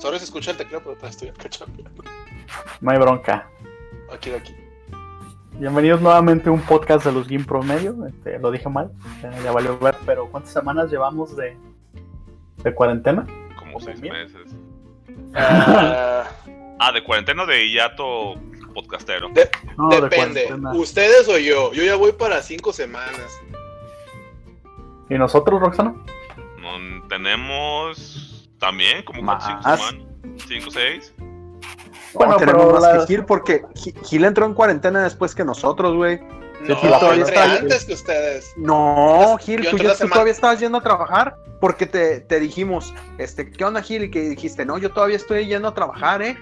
Solo se escucha el teclado, pero todavía estoy cachando. No hay bronca. Aquí, aquí. Bienvenidos nuevamente a un podcast de los Game Promedio. Este, lo dije mal, ya, valió ver, pero ¿cuántas semanas llevamos de, de cuarentena? Como seis Bien. meses. Ah, Ah, de cuarentena de hiato podcastero. de- No, de depende. ¿Ustedes o yo? Yo ya voy para cinco semanas. ¿Y nosotros, Roxana? No, tenemos también como Más. cinco semanas. Cinco, seis. Bueno, no, tenemos pero más la- que Gil porque Gi- Gil entró en cuarentena después que nosotros, güey. No, todavía está- antes que ustedes. No, Gil, tú, ya- tú todavía estabas yendo a trabajar porque te, te dijimos, este, ¿qué onda, Gil? Y que dijiste, no, yo todavía estoy yendo a trabajar, ¿eh?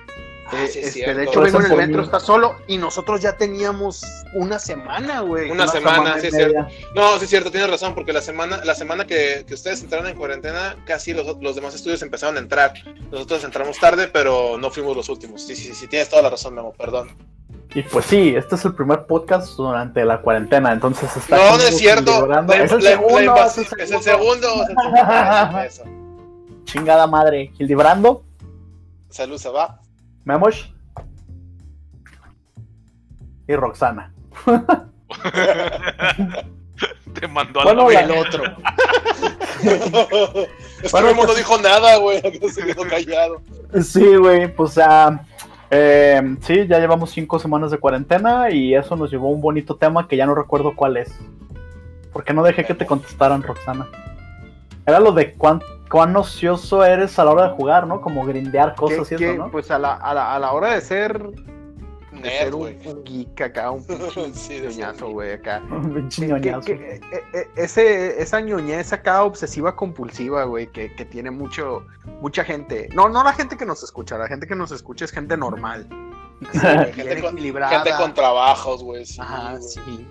Ah, Eh, sí, es este, cierto. de hecho, vengo en el metro, está solo y nosotros ya teníamos una semana, güey. Una semana, sí, es cierto. No, sí es cierto, tienes razón, porque la semana, la semana que, que ustedes entraron en cuarentena, casi los, los demás estudios empezaron a entrar. Nosotros entramos tarde, pero no fuimos los últimos. Sí, sí, sí, tienes toda la razón, Memo, perdón. Y pues sí, este es el primer podcast durante la cuarentena, entonces está No, no es cierto. La- Es el la- segundo, es el es el segundo. segundo. es el segundo. Eso, eso. Chingada madre. Hildebrando, Salud, se va. Memosh y Roxana. Te mandó a Bueno, la otro. Este Bueno, Memo no pues- dijo nada, güey. Se quedó callado. Sí, güey, pues ah, eh, sí, ya llevamos cinco semanas de cuarentena y eso nos llevó a un bonito tema que ya no recuerdo cuál es. Porque no dejé que te contestaran, Roxana. Era lo de cuán, cuán ocioso eres a la hora de jugar, ¿no? Como grindear cosas y eso, ¿no? Pues a la, a, la, a la hora de ser, de Nerd, ser un, un geek acá, un pinche ñoñazo, un güey, acá. Pinche Que- ñoñazo. que- que- eh, eh, ese, esa ñoñez acá obsesiva compulsiva, güey, que, que tiene mucho, mucha gente. No, no la gente que nos escucha, la gente que nos escucha es gente normal. Sí, gente, con, equilibrada. gente con trabajos, güey. Sí, Ajá, sí.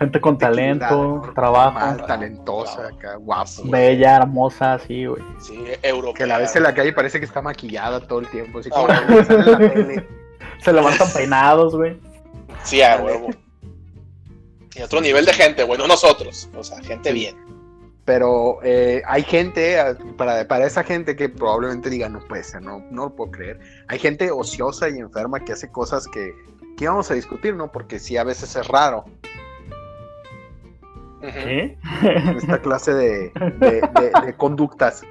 Gente con talento, normal, trabajo, talentosa, acá, guapo. bella, hermosa, sí, güey. Sí, europea. Que la ves en la calle y parece que está maquillada todo el tiempo, así como Ah, la que sale en la tele. Se levantan peinados, güey. Sí, a huevo. Y otro nivel de gente, güey, no nosotros. O sea, gente bien. Pero eh, hay gente, para, para esa gente que probablemente diga, no puede ser, no, no lo puedo creer. Hay gente ociosa y enferma que hace cosas que, que íbamos a discutir, ¿no? Porque sí, a veces es raro ¿Qué? esta clase de, de, de- de conductas.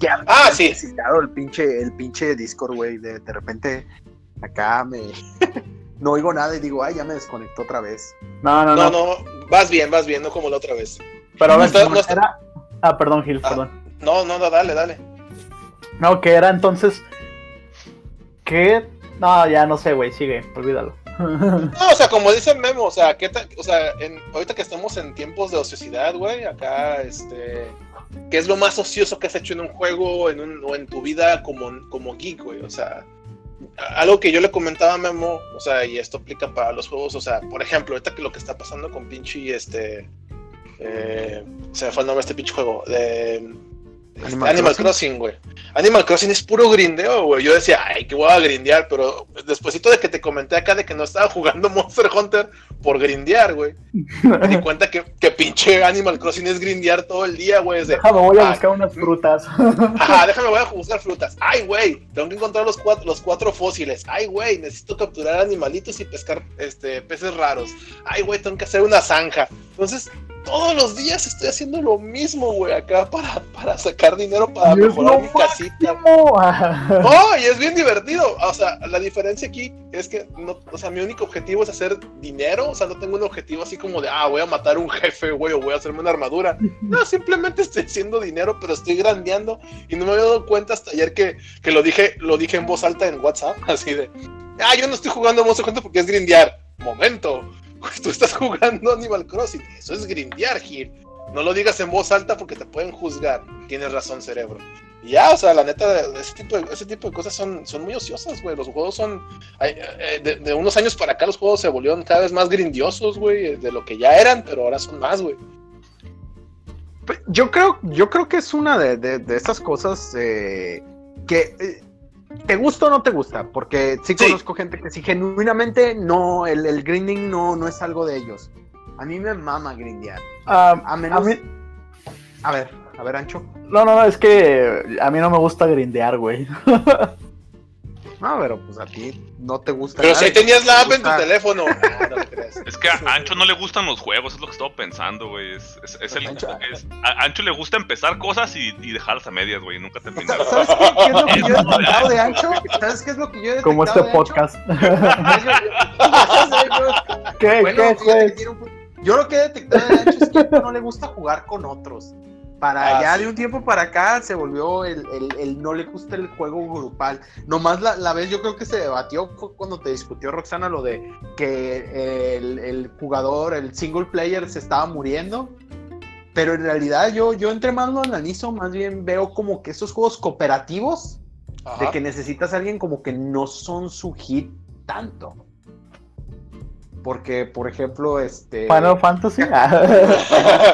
Que Ah, sí. necesitado el pinche, el pinche Discord, güey. De, de repente, acá me. no oigo nada y digo, ay, ya me desconectó otra vez. No, no, no. No, no, vas bien, vas bien, no como la otra vez. Pero a ver, está- ¿cómo no está- era? Ah, perdón, Gil, Ah. perdón. No, no, no, dale, dale. No, que era entonces. ¿Qué? No, ya no sé, güey, sigue, olvídalo. No, o sea, como dice Memo, o sea, ¿qué ta- o sea ahorita que estamos en tiempos de ociosidad, güey, acá, este, ¿qué es lo más ocioso que has hecho en un juego en un- o en tu vida como, como geek, güey? O sea, algo que yo le comentaba a Memo, o sea, y esto aplica para los juegos, o sea, por ejemplo, ahorita que lo que está pasando con pinche, este, eh, se me fue el nombre de este pinche juego, de Animal Animal, Crossing. Güey. Animal Crossing es puro grindeo, güey. Yo decía, ay, que voy a grindear, pero despuésito de que te comenté acá de que no estaba jugando Monster Hunter por grindear, güey. Me di cuenta que, que pinche Animal Crossing es grindear todo el día, güey. Déjame, voy a Ah, buscar unas frutas. Ajá, déjame, voy a buscar frutas. Ay, güey, tengo que encontrar los cuatro, los cuatro fósiles. Ay, güey, necesito capturar animalitos y pescar este, peces raros. Ay, güey, tengo que hacer una zanja. Entonces, todos los días estoy haciendo lo mismo, güey, acá para, para sacar dinero para mejorar mi casita. No. No, y es bien divertido. O sea, la diferencia aquí es que, no, o sea, mi único objetivo es hacer dinero. O sea, no tengo un objetivo así como de, ah, voy a matar a un jefe, güey, o voy a hacerme una armadura. No, simplemente estoy haciendo dinero, pero estoy grandeando. Y no me había dado cuenta hasta ayer que, que lo dije lo dije en voz alta en WhatsApp. Así de, ah, yo no estoy jugando Monster Hunter porque es grindear. Momento, tú estás jugando Animal Crossing. Eso es grindear, Gil. No lo digas en voz alta porque te pueden juzgar. Tienes razón, cerebro. Ya, o sea, la neta, ese tipo de, ese tipo de cosas son, son muy ociosas, güey. Los juegos son. eh, de, unos años para acá, los juegos se volvieron cada vez más grindiosos, güey, de lo que ya eran, pero ahora son más, güey. Pues, Yo creo, yo creo que es una de, de, de esas cosas eh, que eh, te gusta o no te gusta, porque sí Sí. conozco gente que sí genuinamente no, el, el grinding no, no es algo de ellos. A mí me mama grindear. Ah, A menos, a mí, a ver, A ver, Ancho. No, no, no, es que a mí no me gusta grindear, güey. No, pero pues a ti no te gusta. Pero nada si tenías la app te en tu teléfono. Ah, no. Es que a Ancho no le gustan los juegos, es lo que estaba pensando, güey. Es, es- es el, Ancho- es- a Ancho le gusta empezar cosas y, y dejarlas a medias, güey, nunca terminar. ¿Sabes qué, qué es lo que yo he detectado de Ancho? ¿Sabes qué es lo que yo he detectado Como este de podcast. Yo- ¿Qué? Bueno, ¿Qué, un- Yo lo que he detectado de Ancho es que no le gusta jugar con otros. Para Ah, ya sí. de un tiempo para acá se volvió el, el- el no le gusta el juego grupal. Nomás la, la vez yo creo que se debatió fue cuando te discutió Roxana lo de que el, el jugador, el single player se estaba muriendo. Pero en realidad yo, yo entre más lo analizo, más bien veo como que esos juegos cooperativos Ajá. de que necesitas a alguien como que no son su hit tanto. Porque, por ejemplo, este. Final Fantasy. Ah.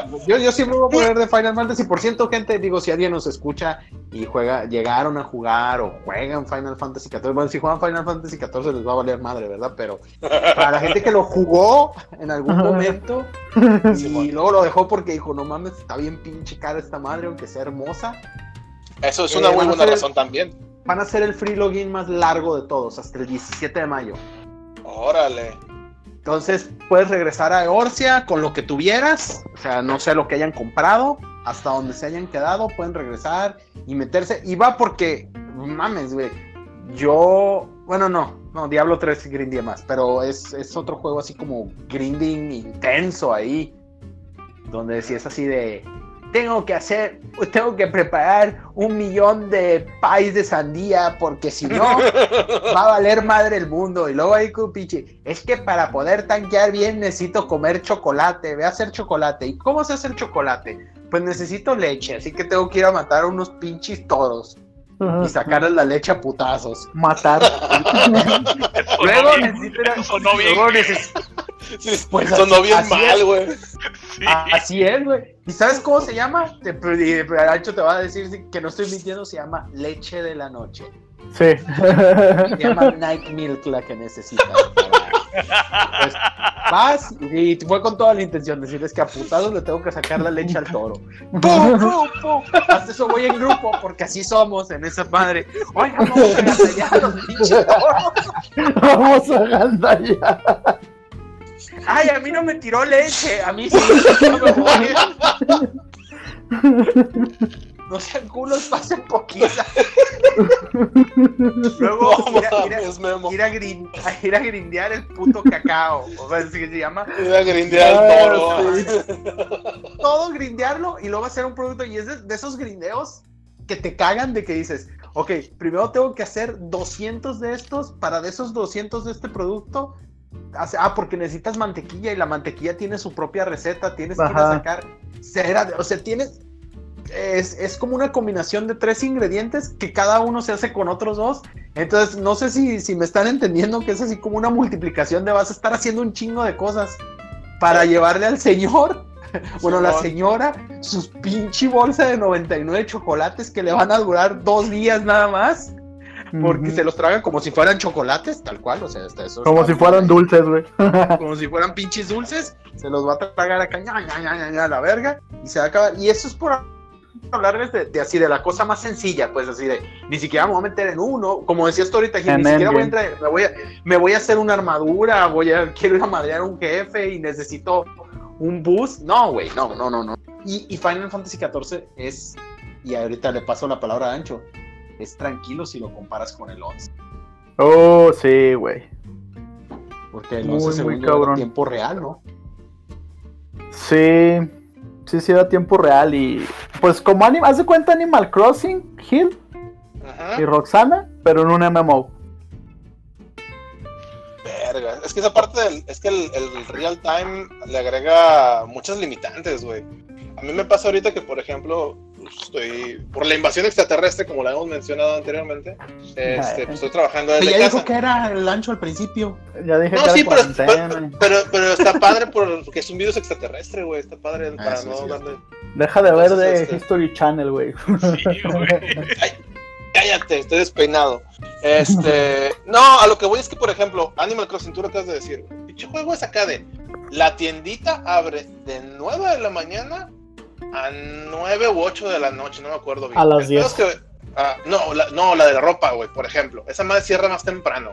Yo, yo siempre voy a poner de Final Fantasy. Por ciento, gente, digo, si alguien nos escucha y juega, llegaron a jugar o juegan Final Fantasy XIV. Bueno, si juegan Final Fantasy XIV les va a valer madre, ¿verdad? Pero para la gente que lo jugó en algún momento y luego lo dejó porque dijo, no mames, está bien pinche cara esta madre, aunque sea hermosa. Eso es Eh, una muy van a buena razón también. Van a ser el free login más largo de todos, hasta el 17 de mayo. Órale. Entonces puedes regresar a Eorcia con lo que tuvieras, o sea, no sé lo que hayan comprado, hasta donde se hayan quedado, pueden regresar y meterse. Y va porque, mames, güey, yo, bueno, no, no, Diablo 3 grindía más, pero es, es otro juego así como grinding intenso ahí, donde si es así de, tengo que hacer, tengo que preparar un millón de pies de sandía porque si no va a valer madre el mundo. Y luego ahí con pinche, es que para poder tanquear bien necesito comer chocolate, ve a hacer chocolate. ¿Y cómo se hace el chocolate? Pues necesito leche, así que tengo que ir a matar a unos pinches toros y sacarles la leche a putazos. Matar. Luego sonó necesito sonó bien. luego neces- Sí, Pues sonó así- bien así mal, güey. Sí. Así es, güey. ¿Y sabes cómo se llama? Te, y Ancho te va a decir que no estoy mintiendo, se llama leche de la noche. Sí. Se llama Night Milk la que necesitas. para- Pues, vas y fue con toda la intención decirles que a putados le tengo que sacar la leche al toro. ¡Pum, pum, pum! Hasta eso voy en grupo, porque así somos en esa madre. Oiga, vamos a agasallar a los pinches toros. Vamos a gandallar. Ay, a mí no me tiró leche, a mí sí. No, me voy. No sean culos, pasen poquita. Luego, No ir a- ir Memo. ir a, grin- a ir a grindear el puto cacao. O sea, que se llama. Voy a grindear el toro. sí. Todo grindearlo y luego hacer un producto. Y es de, de esos grindeos que te cagan de que dices, ok, primero tengo que hacer 200 de estos para de esos 200 de este producto. Ah, porque necesitas mantequilla y la mantequilla tiene su propia receta. Tienes que ir a Ajá. sacar cera. O sea, tienes. Es, es como una combinación de tres ingredientes que cada uno se hace con otros dos. Entonces, no sé si, si me están entendiendo que es así como una multiplicación de vas a estar haciendo un chingo de cosas para llevarle al señor, bueno, la señora, sus pinche bolsa de 99 chocolates que le van a durar dos días nada más, porque Ujú. se los tragan como si fueran chocolates, tal cual, o sea, hasta eso. Como si fueran bien. dulces, güey. Como si fueran pinches dulces, se los va a tragar acá, ña, ña, ña, ña, ña, a la verga, y se va a acabar. Y eso es por hablarles de, de así, de la cosa más sencilla, pues así de, ni siquiera me voy a meter en uno, como decías tú ahorita, Gil, ni siquiera voy a entrar, me voy a, me voy a hacer una armadura, voy a, quiero ir a madrear a un jefe y necesito un boost. No, güey, no, no, no, no. Y, y Final Fantasy XIV es, y ahorita le paso la palabra a Ancho, es tranquilo si lo comparas con el 11. Oh, sí, güey. Porque el Muy, 11 muy según cabrón. tiempo real, ¿no? Sí. Sí, sí, era tiempo real y. Pues como Anim haz de cuenta Animal Crossing, Hill Ajá. y Roxana, pero en un MMO. Verga. Es que esa parte del. Es que el, el real time le agrega muchas limitantes, güey. A mí me pasa ahorita que, por ejemplo, estoy. Por la invasión extraterrestre, como la hemos mencionado anteriormente, este, pues, estoy trabajando desde ya casa. dijo que era el ancho al principio. Ya dije No, que era sí, pero, pero, pero, pero está padre porque es un virus extraterrestre, güey. Está padre Ah, para sí, no sí. darle. Deja de ver de este- History Channel, güey. Sí, güey. Cállate, estoy despeinado. Este. no, a lo que voy es que, por ejemplo, Animal Crossing, tú lo acabas de decir. Pinche juego es acá de. La tiendita abre de 9 de la mañana a 9 u 8 de la noche, no me acuerdo bien. A las El pedo 10. es que- ah, no, la, no, la de la ropa, güey, por ejemplo. Esa madre cierra más temprano.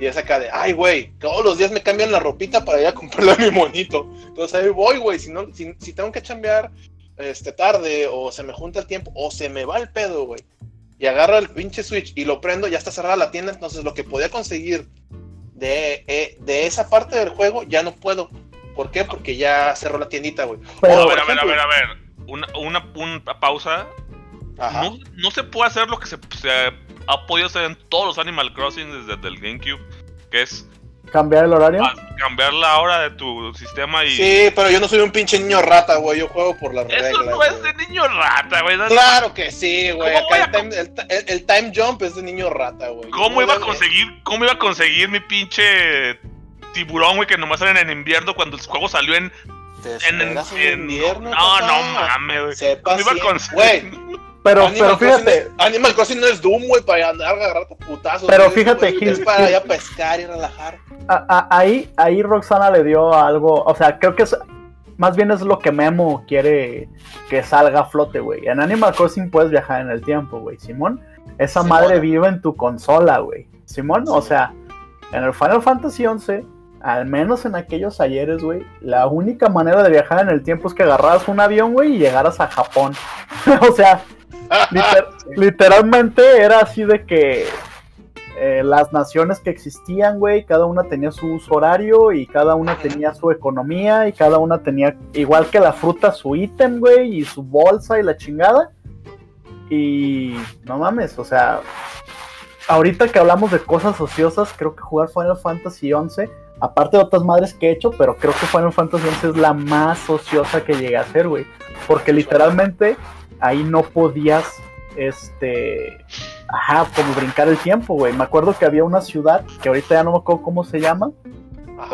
Y es acá de, ay, güey, todos los días me cambian la ropita para ir a comprarle a mi monito. Entonces ahí voy, güey. Si, no, si, si tengo que chambear este, tarde, o se me junta el tiempo, o se me va el pedo, güey. Y agarro el pinche Switch y lo prendo, ya está cerrada la tienda. Entonces lo que podía conseguir de, eh, de esa parte del juego ya no puedo. ¿Por qué? Porque ya cerró la tiendita, güey. Pero- a ver, a ver, a ver, a ver. Una, una, una pausa. Ajá. No, no se puede hacer lo que se, se ha podido hacer en todos los Animal Crossing desde el GameCube, que es cambiar el horario. cambiar la hora de tu sistema y... Sí, pero yo no soy un pinche niño rata, güey. Yo juego por las Eso reglas. no es de niño rata, güey. Claro que sí, güey. ¿Cómo voy Acá a el time, el, ti- el- el time jump es de niño rata, güey. ¿Cómo iba a conseguir, cómo iba a conseguir mi pinche tiburón, güey, que nomás salen en invierno cuando el juego salió en... Te en, esperas en en- invierno, no, papá. no mames, güey. Sé ¿Cómo iba a paciente. conseguir? Güey, Pero, Animal, pero fíjate, Crossing es, Animal Crossing no es Doom, güey, para andar a agarrarte putazos. Pero fíjate, Gil, es para Gil. ya pescar y relajar. a- a- ahí, ahí Roxana le dio algo, o sea, creo que es, más bien es lo que Memo quiere que salga a flote, güey. En Animal Crossing puedes viajar en el tiempo, güey. Simón, esa madre vive en tu consola, güey. Simón, o sea, en el Final Fantasy XI, al menos en aquellos ayeres, güey, la única manera de viajar en el tiempo es que agarraras un avión, güey, y llegaras a Japón. o sea, liter- literalmente era así de que eh, las naciones que existían, güey, cada una tenía su uso horario y cada una tenía su economía y cada una tenía, igual que la fruta, su ítem, güey, y su bolsa y la chingada. Y no mames, o sea, ahorita que hablamos de cosas ociosas, creo que jugar Final Fantasy XI, aparte de otras madres que he hecho, pero creo que Final Fantasy XI es la más ociosa que llegué a hacer, güey. Porque literalmente ahí no podías, este, ajá, como brincar el tiempo, güey. Me acuerdo que había una ciudad, que ahorita ya no me acuerdo cómo se llama,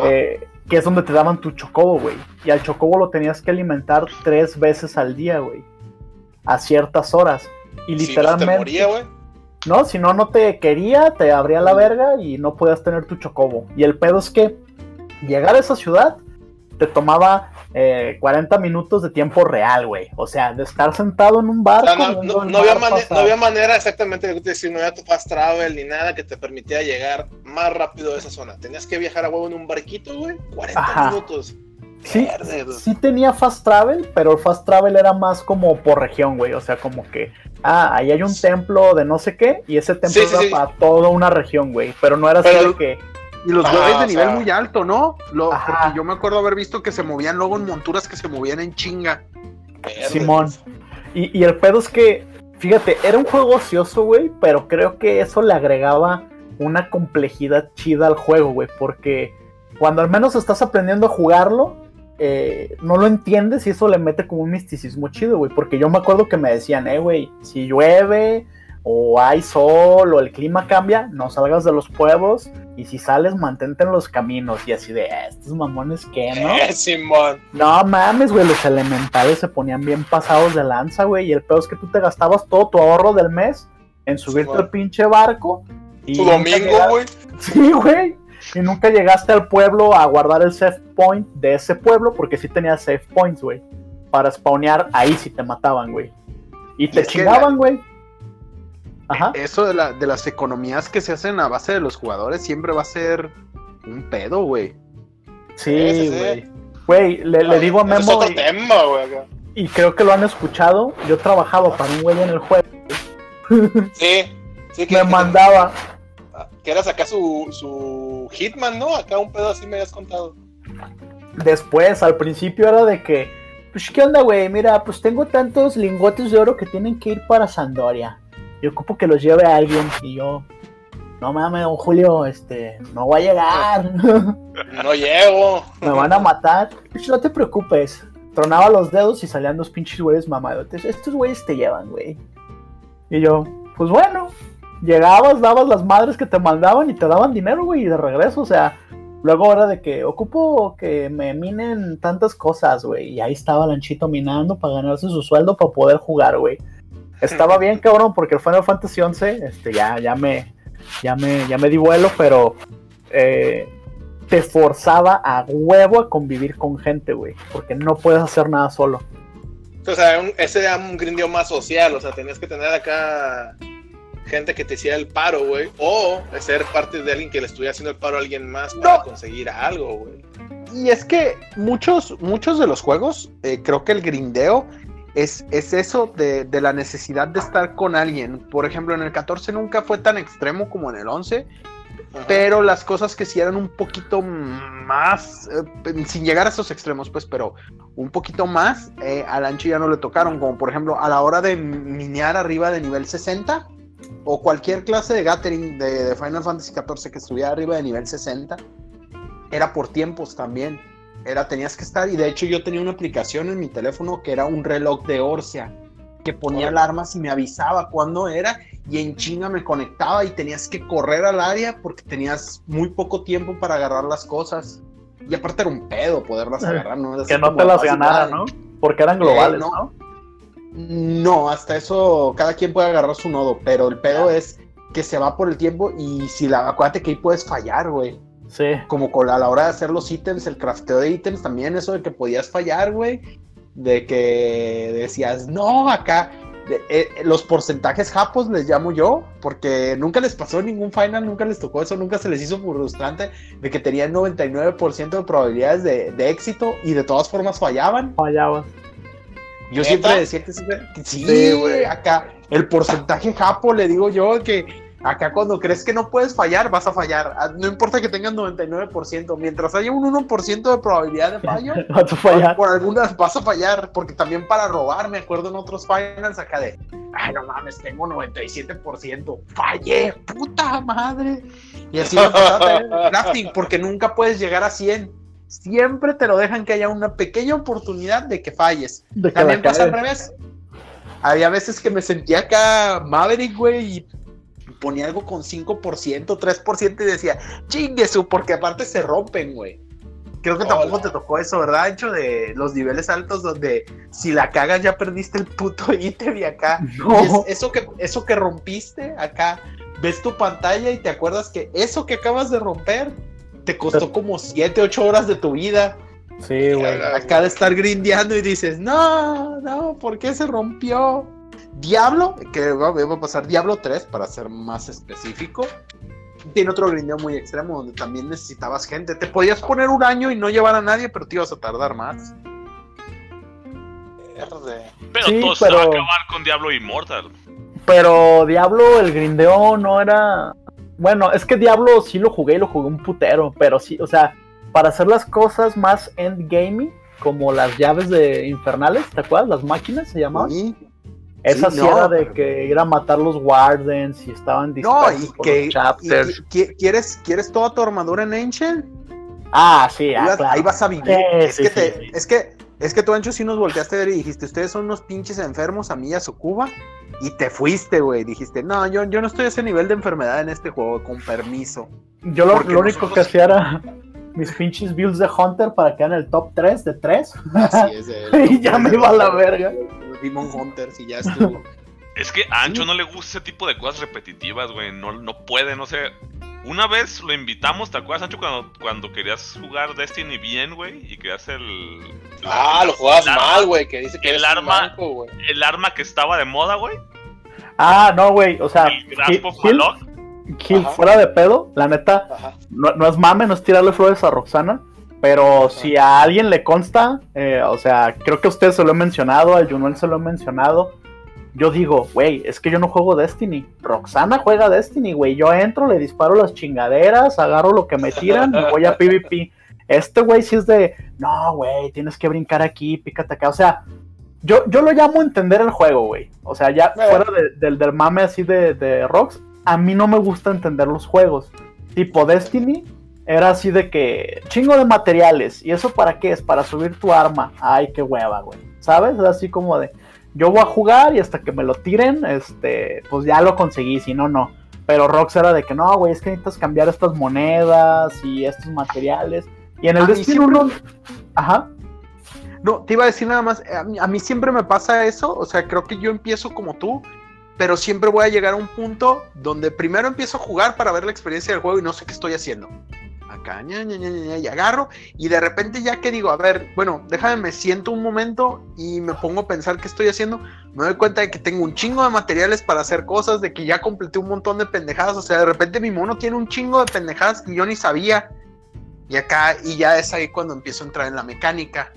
eh, que es donde te daban tu chocobo, güey. Y al chocobo lo tenías que alimentar tres veces al día, güey. A ciertas horas. Y Si no literalmente... te moría, güey. No, si no, no te quería, te abría la verga y no podías tener tu chocobo. Y el pedo es que llegar a esa ciudad te tomaba eh, 40 minutos de tiempo real, güey. O sea, de estar sentado en un O barco. sea, no, no- no había pasar. no había manera exactamente de decir, no había tu fast travel ni nada que te permitiera llegar más rápido a esa zona. Tenías que viajar a huevo en un barquito, güey. 40 Ajá. minutos. Sí, Verde, sí tenía fast travel, pero el fast travel era más como por región, güey. O sea, como que, ah, ahí hay un templo de no sé qué, y ese templo Sí, sí, era sí. para toda una región, güey. Pero no era así Pero- de que, Y los güeyes de nivel sea- muy alto, ¿no? Lo- porque yo me acuerdo haber visto que se movían luego en monturas que se movían en chinga. Verde, Simón. Y, y el pedo es que, fíjate, era un juego ocioso, güey, pero creo que eso le agregaba una complejidad chida al juego, güey, porque cuando al menos estás aprendiendo a jugarlo, eh, no lo entiendes y eso le mete como un misticismo chido, güey, porque yo me acuerdo que me decían, eh, güey, si llueve o hay sol o el clima cambia, no salgas de los pueblos y si sales, mantente en los caminos y así de, "Eh, estos mamones que, ¿no? Eh, Simón. No mames, güey, los elementales se ponían bien pasados de lanza, güey. Y el peor es que tú te gastabas todo tu ahorro del mes en subirte al pinche barco. Y Tu domingo, güey. Sí, güey. Y nunca llegaste al pueblo a guardar el save point de ese pueblo, porque sí tenía save points, güey. Para spawnear, ahí sí te mataban, güey. Y te que chingaban, güey. Ajá. Eso de, la, de las economías que se hacen a base de los jugadores siempre va a ser un pedo, güey. Sí, güey. Güey, le, le digo a Ese Es Memo, otro y, tema, güey. y creo que lo han escuchado. Yo trabajaba para un güey en el juego. Sí. Sí, que, Me mandaba. Que eras acá su, su Hitman, ¿no? Acá un pedo así me habías contado. Después, al principio era de que, pues, ¿qué onda, güey? Mira, pues tengo tantos lingotes de oro que tienen que ir para Sandoria. Yo ocupo que los lleve alguien. Y yo, no mames, don Julio, este, no voy a llegar. No llego. Me van a matar. Pues, no te preocupes. Tronaba los dedos y salían dos pinches güeyes mamadotes. Estos güeyes te llevan, güey. Y yo, pues bueno. Llegabas, dabas las madres que te mandaban y te daban dinero, güey, y de regreso, o sea. Luego era de que ocupo que me minen tantas cosas, güey. Y ahí estaba Lanchito minando para ganarse su sueldo para poder jugar, güey. Estaba bien, cabrón, porque el Final Fantasy XI, este, ya, ya me, ya me, ya me di vuelo, pero eh, te forzaba a huevo a convivir con gente, güey. Porque no puedes hacer nada solo. O sea, ese era un grindeo más social, o sea, tenías que tener acá gente que te hiciera el paro, güey, o ser parte de alguien que le estuviera haciendo el paro a alguien más para No. conseguir algo, güey. Y es que muchos, muchos de los juegos, eh, creo que el grindeo es, es eso de, de la necesidad de estar con alguien. Por ejemplo, en el 14 nunca fue tan extremo como en el 11, Ajá. pero las cosas que sí eran un poquito más, eh, sin llegar a esos extremos, pues, pero un poquito más, eh, al ancho ya no le tocaron, como por ejemplo a la hora de minear arriba de nivel 60, o cualquier clase de gathering de, de Final Fantasy XIV que estuviera arriba de nivel 60, era por tiempos también. Era, tenías que estar, y de hecho yo tenía una aplicación en mi teléfono que era un reloj de Orcia, que ponía Órale. alarmas y me avisaba cuándo era, y en chinga me conectaba y tenías que correr al área porque tenías muy poco tiempo para agarrar las cosas. Y aparte era un pedo poderlas Eh, agarrar, ¿no? Era Que no te las ganara, ¿no? Porque eran globales, no. ¿no? No, hasta eso cada quien puede agarrar su nodo, pero el pedo es que se va por el tiempo y si la acuérdate que ahí puedes fallar, güey. Sí. Como con, a la hora de hacer los ítems, el crafteo de ítems también, eso de que podías fallar, güey. De que decías, no, acá. de- eh, los porcentajes japos les llamo yo, porque nunca les pasó ningún final, nunca les tocó eso, nunca se les hizo frustrante de que tenían 99% de probabilidades de, de éxito y de todas formas fallaban. Fallabas. Yo siempre decía que sí, güey. acá el porcentaje japo, le digo yo que acá cuando crees que no puedes fallar, vas a fallar. Ah, No importa que tengas 99%, mientras haya un 1% de probabilidad de fallo, Vas a fallar. por algunas vas a fallar, porque también para robar, me acuerdo en otros finals acá de, ay no mames, tengo 97%, fallé, puta madre. Y así me en el crafting, porque nunca puedes llegar a 100. Siempre te lo dejan que haya una pequeña oportunidad de que falles. De que También pasa al revés. Había veces que me sentía acá Maverick, güey, y ponía algo con 5%, 3% y decía, chingue su, porque aparte se rompen, güey. Creo que tampoco Hola. te tocó eso, ¿verdad? Hecho de los niveles altos donde si la cagas ya perdiste el puto ítem y acá. No. es- eso, que, eso que rompiste acá, ves tu pantalla y te acuerdas que eso que acabas de romper te costó como 7, 8 horas de tu vida. Sí, güey. Acá de estar grindeando y dices, no, no, ¿por qué se rompió? Diablo, que va, va a pasar Diablo 3 para ser más específico. Tiene otro grindeo muy extremo donde también necesitabas gente. Te podías poner un año y no llevar a nadie, pero te ibas a tardar más. Verde. Pero Sí, todo se va a pero- acabar con Diablo Immortal. Pero Diablo, el grindeo no era. Bueno, es que Diablo sí lo jugué y lo jugué un putero. Pero sí, o sea, para hacer las cosas más endgamey, como las llaves de infernales, ¿te acuerdas? Las máquinas se llamaban. Y- Esa Sí, sí no, era de que ir a matar los wardens y estaban No, dispersos y por que los chapters. y- qui- ¿quieres, ¿quieres toda tu armadura en Ancient? Ah, sí, ah, claro. ahí vas a vivir. Sí, es, sí, que sí, te- sí. es que es que tú, Ancho, sí nos volteaste a ver y dijiste, ustedes son unos pinches enfermos a mí y a su Cuba. Y te fuiste, güey. Dijiste, no, yo, yo no estoy a ese nivel de enfermedad en este juego, con permiso. Yo lo, lo único nosotros- que hacía era mis pinches builds de Hunter para quedar en el top 3 de 3. Así es. Y ya me iba a la verga. Demon Hunters y ya estuvo. Es que a Ancho no le gusta ese tipo de cosas repetitivas, güey. No, no puede, no sé. Una vez lo invitamos, ¿te acuerdas, Ancho, cuando, cuando querías jugar Destiny bien, güey? Y querías el. Ah, lo jugabas el mal, güey, que dice que el arma- güey. El arma que estaba de moda, güey. Ah, no, güey. O sea, El Grasp of fuera de pedo, la neta, Ajá. no, no es mame, no es tirarle flores a Roxana. Pero si a alguien le consta, eh, o sea, creo que a usted se lo he mencionado, a Junuel se lo he mencionado. Yo digo, güey, es que yo no juego Destiny. Roxana juega Destiny, güey. Yo entro, le disparo las chingaderas, agarro lo que me tiran y voy a PvP. Este güey sí es de, no, güey, tienes que brincar aquí, pícate acá. O sea, yo, yo lo llamo entender el juego, güey. O sea, ya Eh. fuera de- del, del mame así de, de Rox, a mí no me gusta entender los juegos. Tipo Destiny, era así de que chingo de materiales. ¿Y eso para qué es? Para subir tu arma. Ay, qué hueva, güey. ¿Sabes? Es así como de yo voy a jugar y hasta que me lo tiren, este, pues ya lo conseguí, si no, no. Pero Rox era de que no, güey, es que necesitas cambiar estas monedas y estos materiales. Y en el Destiny siempre- 1, ajá, No, te iba a decir nada más, a mí, a mí siempre me pasa eso, o sea, creo que yo empiezo como tú, pero siempre voy a llegar a un punto donde primero empiezo a jugar para ver la experiencia del juego y no sé qué estoy haciendo. Y agarro, y de repente ya que digo, a ver, bueno, déjame, me siento un momento y me pongo a pensar qué estoy haciendo, me doy cuenta de que tengo un chingo de materiales para hacer cosas, de que ya completé un montón de pendejadas, o sea, de repente mi mono tiene un chingo de pendejadas que yo ni sabía, y acá, y ya es ahí cuando empiezo a entrar en la mecánica,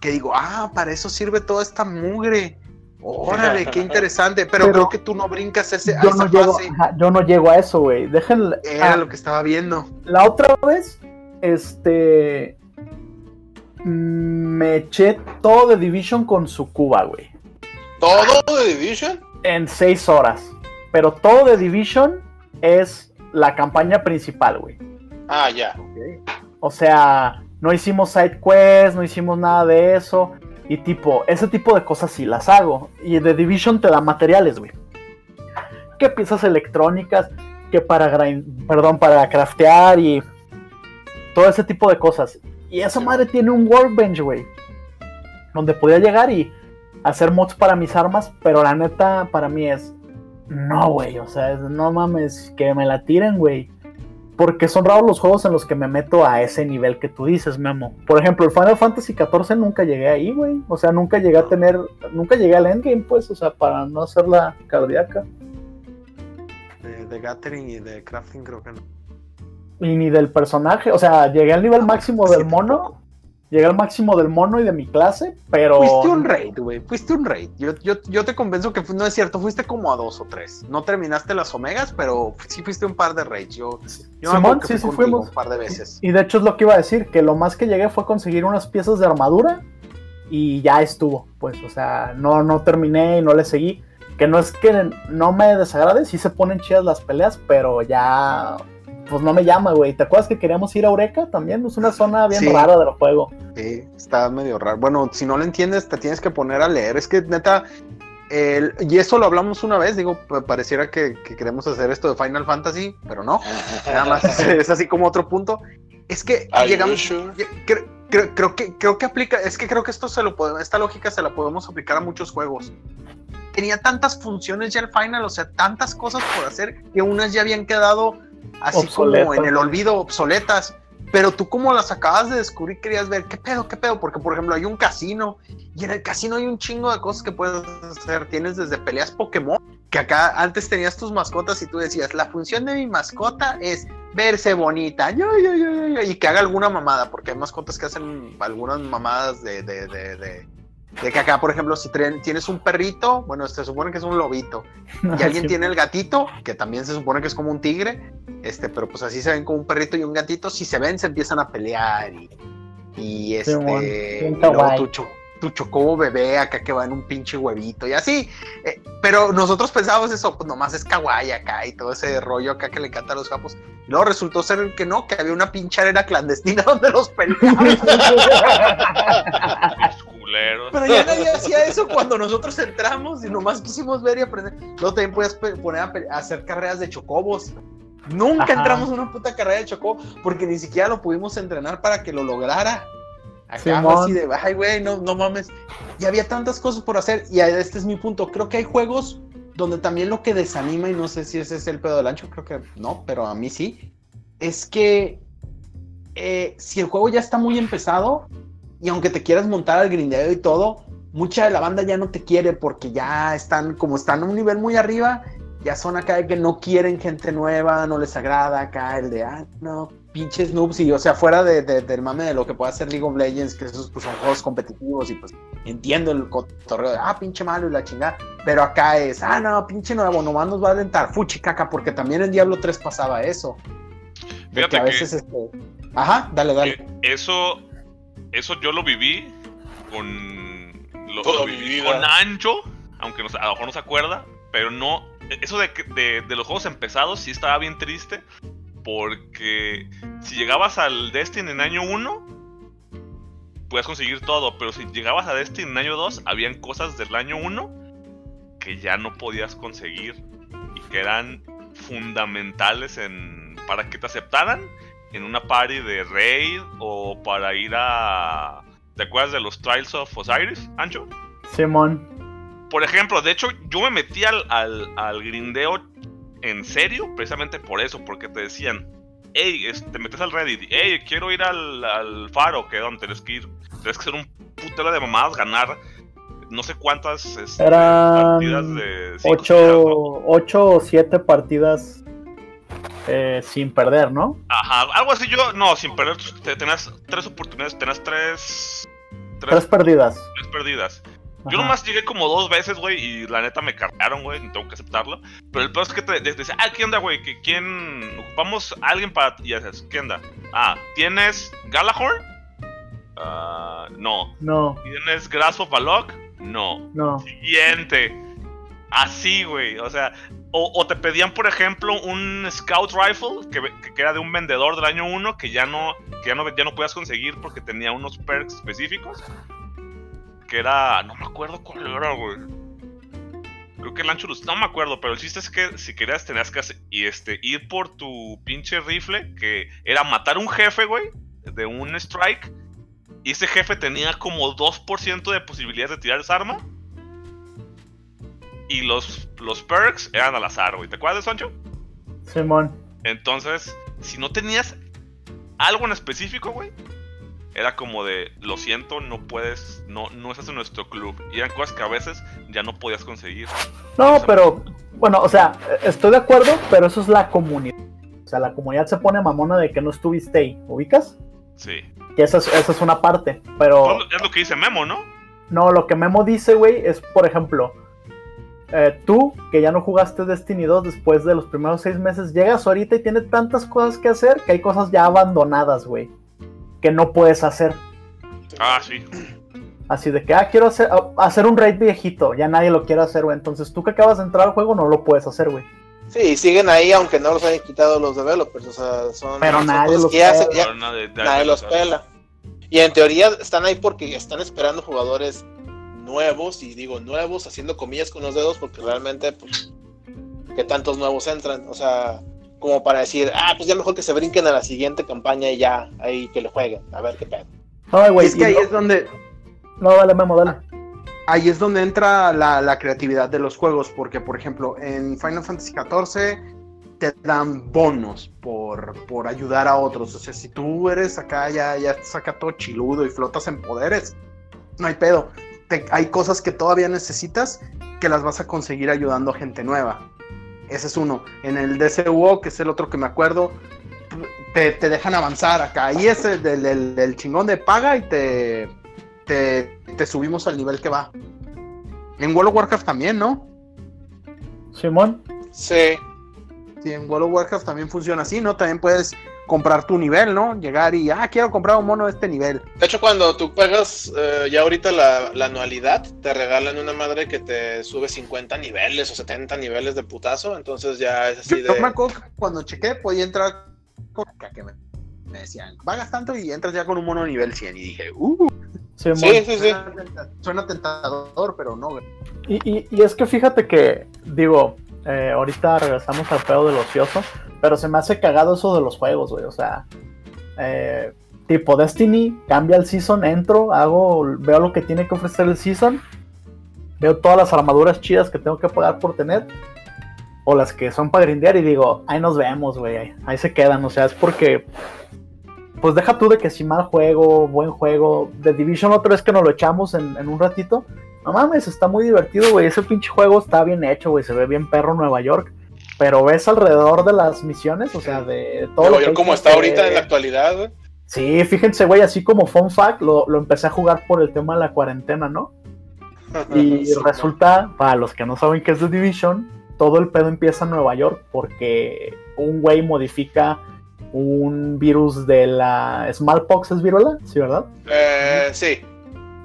que digo, ah, para eso sirve toda esta mugre. Órale, qué interesante, pero, Pero creo que tú no brincas ese, a Yo esa no, llego, fase. ajá, yo no llego a eso, güey. Déjenle. Era ah, lo que estaba viendo. La otra vez, este. mm, Me eché todo de Division con su Cuba, güey. ¿Todo de Division? En seis horas. Pero todo de Division es la campaña principal, güey. Ah, ya. O sea, no hicimos side quest, no hicimos nada de eso. Y tipo, ese tipo de cosas sí las hago. Y The Division te da materiales, güey. Que piezas electrónicas, que para grind- perdón, para craftear y todo ese tipo de cosas. Y esa madre tiene un workbench, güey. Donde podía llegar y hacer mods para mis armas, pero la neta para mí es no, güey, o sea, no mames, que me la tiren, güey. Porque son raros los juegos en los que me meto a ese nivel que tú dices, Memo. Por ejemplo, el Final Fantasy XIV nunca llegué ahí, güey. O sea, nunca llegué a tener, nunca llegué al endgame, pues, o sea, para no hacerla cardíaca. De, de Gathering y de Crafting creo que no. Y ni del personaje, o sea, llegué al nivel máximo del mono. Llegué al máximo del mono y de mi clase, pero. Fuiste un raid, güey. Fuiste un raid. Yo, yo, yo te convenzo que no es cierto. Fuiste como a dos o tres. No terminaste las omegas, pero sí fuiste un par de raids. Yo, yo me Simón, sí, sí fuimos. un par de veces. Y de hecho es lo que iba a decir, que lo más que llegué fue conseguir unas piezas de armadura y ya estuvo. Pues, o sea, no, no terminé y no le seguí. Que no es que no me desagrade, sí se ponen chidas las peleas, pero ya, pues no me llama, güey. ¿Te acuerdas que queríamos ir a Eureka también? Es una zona bien Sí. rara del juego. Sí, está medio raro. Bueno, si no lo entiendes, te tienes que poner a leer. Es que neta. el- y eso lo hablamos una vez, digo, pa- pareciera que, que queremos hacer esto de Final Fantasy, pero no, nada más es, es así como otro punto. Es que llegamos, sure? Creo, que, creo que aplica, es que creo que esto se lo podemos, esta lógica se la podemos aplicar a muchos juegos. Tenía tantas funciones ya el final, o sea, tantas cosas por hacer que unas ya habían quedado así como en el olvido, obsoletas. Pero tú como las acabas de descubrir querías ver qué pedo, qué pedo, porque por ejemplo hay un casino y en el casino hay un chingo de cosas que puedes hacer. Tienes desde peleas Pokémon, que acá antes tenías tus mascotas y tú decías, la función de mi mascota es verse bonita, yo, yo, yo, yo, yo, y que haga alguna mamada, porque hay mascotas que hacen algunas mamadas de, de, de, de, de que acá, por ejemplo, si tienes un perrito, bueno, se supone que es un lobito, y alguien Sí. tiene el gatito, que también se supone que es como un tigre, este, pero pues así se ven como un perrito y un gatito, si se ven se empiezan a pelear y, y este, y luego tu, tu chocobo bebé acá que va en un pinche huevito y así, eh, pero nosotros pensábamos eso, pues nomás es kawaii acá y todo ese rollo acá que le encanta a los capos, y luego resultó ser que no, que había una pinche arena clandestina donde los peleaban. Los culeros. Pero ya nadie hacía eso cuando nosotros entramos y nomás quisimos ver y aprender. Luego también podías poner a, hacer carreras de chocobos. Nunca Ajá. entramos en una puta carrera de chocobo porque ni siquiera lo pudimos entrenar para que lo lograra. Acá así de, ay, güey, no, no mames. Y había tantas cosas por hacer. Y este es mi punto. Creo que hay juegos donde también lo que desanima, y no sé si ese es el pedo del ancho, creo que no, pero a mí sí, es que eh, si el juego ya está muy empezado, y aunque te quieras montar al grindeo y todo, mucha de la banda ya no te quiere porque ya están, como están a un nivel muy arriba, ya son acá de que no quieren gente nueva, no les agrada acá el de, ah, no, pinches noobs, y o sea, fuera de, de- del mame de lo que puede hacer League of Legends, que esos pues, son juegos competitivos y pues entiendo el cotorreo de, ah, pinche malo y la chingada, pero acá es, ah, no, pinche nuevo, nomás nos va a alentar, fuchi caca, porque también en Diablo 3 pasaba eso. De Fíjate que a que- veces, este... Ajá, dale, dale. Eh, Eso, eso yo lo viví con. Lo, Toda lo mi viví vida. con Ancho, aunque no, se- a lo mejor no se acuerda, pero no. Eso de, que- de, de los juegos empezados sí estaba bien triste. Porque si llegabas al Destiny en año 1, puedes conseguir todo. Pero si llegabas a Destiny en año 2, habían cosas del año 1 que ya no podías conseguir. Y que eran fundamentales en, para que te aceptaran en una party de raid o para ir a. ¿Te acuerdas de los Trials of Osiris, Ancho? Simón. Por ejemplo, de hecho, yo me metí al, al, al grindeo en serio, precisamente por eso, porque te decían, hey, te metes al Reddit, hey, quiero ir al, al faro, que donde tienes que ir, tienes que hacer un putero de mamadas, ganar no sé cuántas este, Eran partidas de cinco seguidas, ¿no? ocho, ocho o siete partidas eh, sin perder, ¿no? Ajá, algo así yo, no, sin perder, te- tenías tres oportunidades, tenías tres, Tres tres, perdidas. tres perdidas. Yo Ajá. nomás llegué como dos veces, güey, y la neta me cargaron, güey, tengo que aceptarlo. Pero el peor es que te, te dice, ah, ¿qué onda, güey? ¿Qui- ¿Quién? Ocupamos a alguien para... Y haces, ¿qué onda? Ah, ¿tienes Galahorn? Ah, no. No, ¿Tienes Grass of? No. no. Siguiente. Así, güey. O sea, o, o te pedían, por ejemplo, un Scout Rifle que, que- que era de un vendedor del año 1 que ya no, que ya no, ya no podías conseguir porque tenía unos perks específicos. Que era. No me acuerdo cuál era, güey. Creo que el ancho no me acuerdo, pero el chiste es que si querías tenías que y este, ir por tu pinche rifle, que era matar un jefe, güey, de un strike. Y ese jefe tenía como 2% de posibilidades de tirar esa arma. Y los, los perks eran al azar, güey. ¿Te acuerdas, Sancho? Simón. Entonces, si no tenías algo en específico, güey, era como de, lo siento, no puedes, no, no estás en nuestro club. Y eran cosas que a veces ya no podías conseguir. No, pero, bueno, o sea, estoy de acuerdo, pero eso es la comunidad. O sea, la comunidad se pone mamona de que no estuviste ahí. ¿Ubicas? Sí. Que esa es, esa es una parte. Pero Es lo que dice Memo, ¿no? no, lo que Memo dice, güey, es, por ejemplo, eh, tú, que ya no jugaste Destiny 2 después de los primeros seis meses, llegas ahorita y tienes tantas cosas que hacer que hay cosas ya abandonadas, güey, que no puedes hacer. Ah, sí. Así de que, ah, quiero hacer, ah, hacer un raid viejito, ya nadie lo quiere hacer, güey. Entonces tú que acabas de entrar al juego no lo puedes hacer, güey. Sí, siguen ahí aunque no los hayan quitado los developers. O sea, son, Pero son nadie cosas los que ya se- pela. ya- nadie los pela. Y en teoría están ahí porque están esperando jugadores nuevos, y digo nuevos, haciendo comillas con los dedos, porque realmente, pues, que tantos nuevos entran. O sea, como para decir, ah, pues ya mejor que se brinquen a la siguiente campaña y ya, ahí que le jueguen, a ver qué pedo. Ay, güey. es que ahí no, es donde no, dale, Memo, dale. ahí es donde entra la, la creatividad de los juegos, porque por ejemplo en Final Fantasy XIV te dan bonos por, por ayudar a otros. O sea, si tú eres acá, ya, ya saca todo chiludo y flotas en poderes, no hay pedo. Te- hay cosas que todavía necesitas que las vas a conseguir ayudando a gente nueva. Ese es uno. En el DCUO, que es el otro que me acuerdo, te, te dejan avanzar acá. Ahí es el del, del- del chingón de paga y te, te, te subimos al nivel que va. En World of Warcraft también, ¿no? Simón. Sí, Sí, en World of Warcraft también funciona así, ¿no? También puedes comprar tu nivel, ¿no? Llegar y, ah, quiero comprar un mono de este nivel. De hecho, cuando tú pagas eh, ya ahorita la, la anualidad, te regalan una madre que te sube 50 niveles o 70 niveles de putazo. Entonces ya es así Yo de. me acuerdo que cuando chequé podía entrar con que me, me decían, pagas tanto y entras ya con un mono nivel 100. Y dije, uh, Simón. Sí, sí, sí. suena, tenta- suena tentador, pero no. y- y es que fíjate que, digo, eh, ahorita regresamos al pedo del ocioso, pero se me hace cagado eso de los juegos, güey. O sea, eh, tipo Destiny, cambia el season, entro, hago, veo lo que tiene que ofrecer el season, veo todas las armaduras chidas que tengo que pagar por tener, o las que son para grindear, y digo, ahí nos vemos, güey, ahí, se quedan. O sea, es porque, pues deja tú de que si mal juego, buen juego, The Division otra vez que nos lo echamos en un ratito. No mames, está muy divertido, güey. Ese pinche juego está bien hecho, güey. Se ve bien perro Nueva York. Pero ves alrededor de las misiones, o sea, de todo Nueva lo que York como que está ahorita en la actualidad, güey. Sí, fíjense, güey, así como fun fact, lo, lo empecé a jugar por el tema de la cuarentena, ¿no? Y Sí, resulta, para los que no saben qué es The Division, todo el pedo empieza en Nueva York porque un güey modifica un virus de la smallpox, ¿es viruela? Sí, ¿verdad? Eh, sí.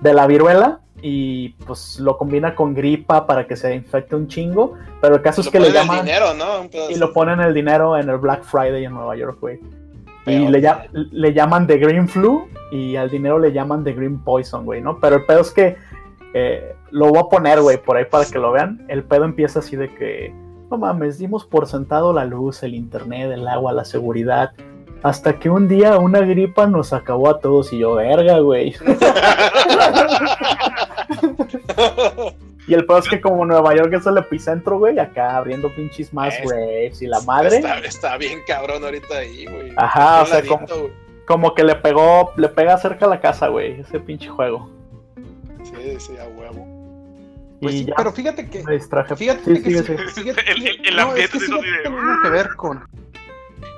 de la viruela y pues lo combina con gripa para que se infecte un chingo. Pero el caso es que le ponen el llaman dinero, ¿no? Y lo ponen el dinero en el Black Friday en Nueva York, güey. Y le, llam- le llaman The Green Flu y al dinero le llaman The Green Poison, güey, ¿no? Pero el pedo es que eh, lo voy a poner, güey, por ahí para que lo vean. El pedo empieza así de que, no mames, dimos por sentado la luz, el internet, el agua, la seguridad. Hasta que un día una gripa nos acabó a todos y yo, verga, güey. Y el peor es que como Nueva York es el epicentro, güey, acá abriendo pinches más Es- waves y la madre. Está, está bien cabrón ahorita ahí, güey. Ajá, o sea, Ladito, como- güey. Como que le pegó, le pega cerca a la casa, güey, ese pinche juego. Sí, sí, a huevo. Pues y sí, ya pero fíjate que me distraje. Fíjate Sí, que sí- El- el- el no, es que de- teniendo que ver con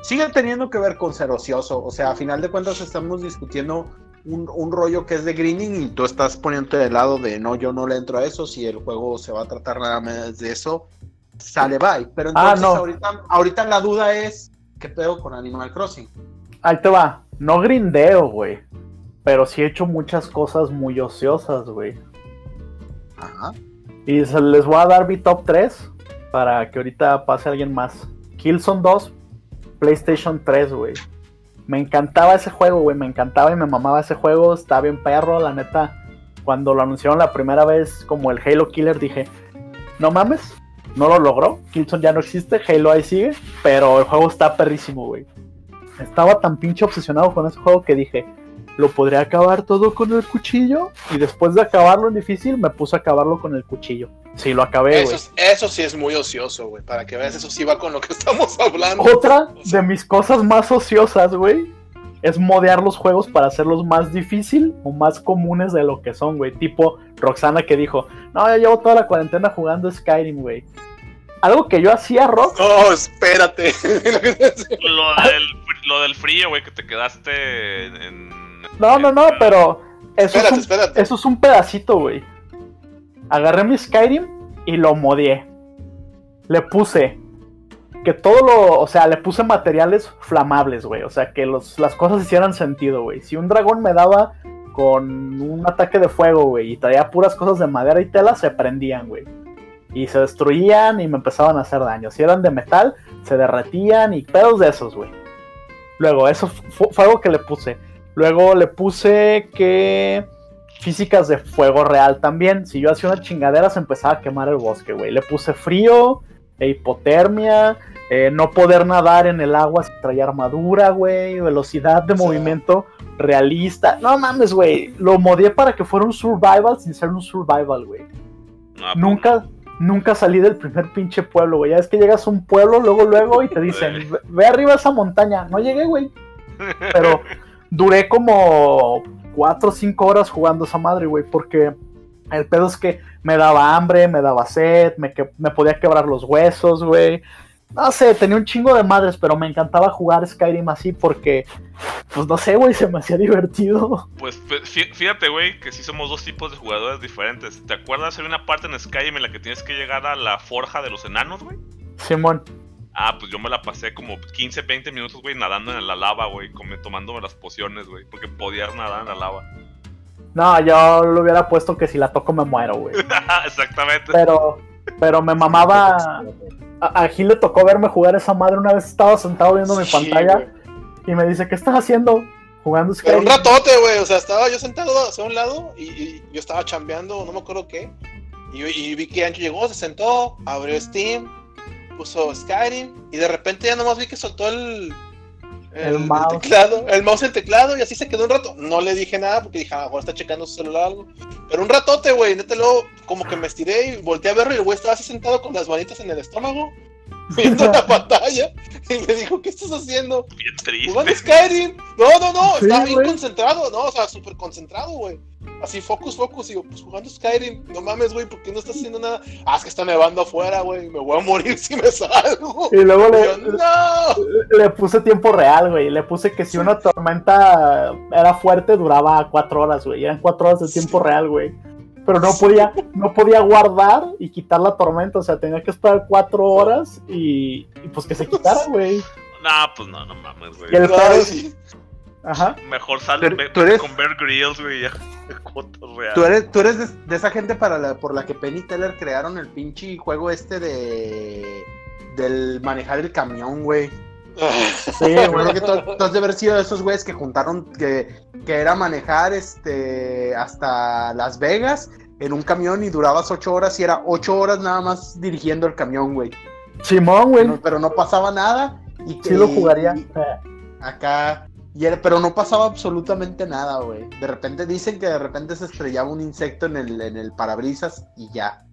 sigue teniendo que ver con ser ocioso, o sea, a final de cuentas estamos discutiendo un, un rollo que es de greening y tú estás poniéndote del lado de no, yo no le entro a eso, si el juego se va a tratar nada más de eso, sale bye. Pero Ah, entonces no. ahorita, ahorita la duda es, ¿qué pedo con Animal Crossing? Ahí te va. No grindeo, güey. Pero sí he hecho muchas cosas muy ociosas, güey. Ajá. Y les voy a dar mi top 3 para que ahorita pase alguien más. Killzone 2, PlayStation 3, güey. Me encantaba ese juego, güey. Me encantaba y me mamaba ese juego. Está bien perro, la neta. Cuando lo anunciaron la primera vez como el Halo Killer, dije, no mames, no lo logró. Killzone ya no existe, Halo ahí sigue. Pero el juego está perrísimo, güey. Estaba tan pinche obsesionado con ese juego que dije, lo podría acabar todo con el cuchillo. Y después de acabarlo en difícil, me puse a acabarlo con el cuchillo. Sí, lo acabé, Eso, güey. es- eso sí es muy ocioso, güey. Para que veas, eso sí va con lo que estamos hablando. Otra de mis cosas más ociosas, güey, es modear los juegos para hacerlos más difícil o más comunes de lo que son, güey. Tipo Roxana que dijo, no, ya llevo toda la cuarentena jugando Skyrim, güey. Algo que yo hacía, Rox, No, espérate. Lo del, lo del frío, güey, que te quedaste en. No, no, no, pero eso es espérate, un espérate. Eso es un pedacito, güey. Agarré mi Skyrim y lo modié. Le puse que todo lo, o sea, le puse materiales flamables, güey. O sea, que los, las cosas hicieran sentido, güey. Si un dragón me daba con un ataque de fuego, güey, y traía puras cosas de madera y tela, se prendían, güey. Y se destruían y me empezaban a hacer daño. Si eran de metal, se derretían y pedos de esos, güey. Luego, eso fu- fue algo que le puse. Luego le puse que físicas de fuego real también. Si yo hacía una chingadera, se empezaba a quemar el bosque, güey. Le puse frío, e hipotermia, eh, no poder nadar en el agua sin traer armadura, güey. Velocidad de O sea- movimiento realista. No mames, güey. Lo modié para que fuera un survival sin ser un survival, güey. No, pues, Nunca, nunca salí del primer pinche pueblo, güey. Ya es que llegas a un pueblo, luego, luego, y te dicen, ve, ve arriba a esa montaña. No llegué, güey. Pero duré como cuatro o cinco horas jugando esa madre, güey. Porque el pedo es que me daba hambre, me daba sed, me, que- me podía quebrar los huesos, güey. No sé, tenía un chingo de madres, pero me encantaba jugar Skyrim así porque, pues no sé, güey, se me hacía divertido. Pues fí- fí- fíjate, güey, que sí somos dos tipos de jugadores diferentes. ¿Te acuerdas? Hay una parte en Skyrim en la que tienes que llegar a la forja de los enanos, güey. Simón. Ah, pues yo me la pasé como 15, 20 minutos, güey, nadando en la lava, güey, tomándome las pociones, güey, porque podías nadar en la lava. No, yo lo hubiera puesto que si la toco me muero, güey. Exactamente. Pero, pero me mamaba. A, a Gil le tocó verme jugar esa madre. Una vez estaba sentado viendo mi Sí, pantalla güey. y me dice, ¿qué estás haciendo? Jugando Pero un Skyrim. ratote, güey. O sea, estaba yo sentado hacia un lado y, y yo estaba chambeando, no me acuerdo qué. Y, y vi que Ancho llegó, se sentó, abrió Steam, puso Skyrim y de repente ya nomás vi que soltó el, El mouse. teclado, el mouse el teclado y así se quedó un rato. No le dije nada porque dije, a lo mejor está checando su celular o algo. Pero un ratote, güey. Neta, luego como que me estiré y volteé a verlo y el güey estaba así sentado con las manitas en el estómago, viendo la pantalla. Y me dijo, ¿qué estás haciendo? Bien triste. Jugando Skyrim. No, no, no, Sí, estaba bien concentrado, no, o sea, súper concentrado, güey. Así, focus, focus, y yo, pues jugando Skyrim. No mames, güey, ¿por qué no estás haciendo nada? Ah, es que está nevando afuera, güey, me voy a morir si me salgo. Y luego Y le, yo, no. le puse tiempo real, güey. Le puse que si una tormenta era fuerte, duraba cuatro horas, güey. Eran cuatro horas de tiempo real, güey. Pero no podía, no podía guardar y quitar la tormenta. O sea, tenía que esperar cuatro horas y, y pues que se quitara, güey. Nah, pues no, no mames, güey. Y el pedo- sí. Ajá. Mejor sal Pero ve- tú eres- con Bear Grylls, güey, ya. Tú eres, tú eres de, de esa gente para la, por la que Penny Teller crearon el pinche juego este de del manejar el camión, güey. Sí, güey. creo que tú, tú has de haber sido de esos güeyes que juntaron que, que era manejar este hasta Las Vegas en un camión y durabas ocho horas y era ocho horas nada más dirigiendo el camión, güey. Simón, güey. Pero, pero no pasaba nada y que Sí lo jugaría. y acá y era- pero no pasaba absolutamente nada, güey. De repente dicen que de repente se estrellaba un insecto en el en el parabrisas y ya.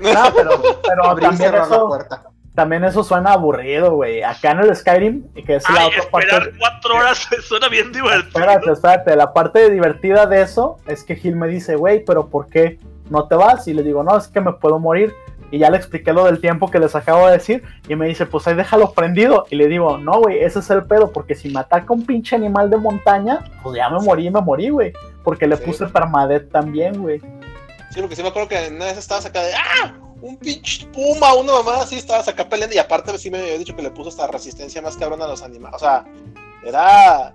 No, pero, pero Abrir y la puerta. También eso suena aburrido, güey. Acá en el Skyrim, que es la Ay, otra parte. esperar cuatro horas suena bien divertido. Espérate, espérate. La parte divertida de eso es que Gil me dice, güey, pero ¿por qué no te vas? Y le digo, no, es que me puedo morir. Y ya le expliqué lo del tiempo que les acabo de decir. Y me dice, pues ahí déjalo prendido. Y le digo, no, güey, ese es el pedo. Porque si me ataca un pinche animal de montaña, pues ya me morí, me morí, güey. Porque le Sí. puse permadeath también, güey. Sí, porque sí me acuerdo que en una vez estabas acá de ¡Ah! Un pinche puma, una mamá así, estabas acá peleando. Y aparte, sí me había dicho que le puso esta resistencia más cabrona a los animales. O sea, era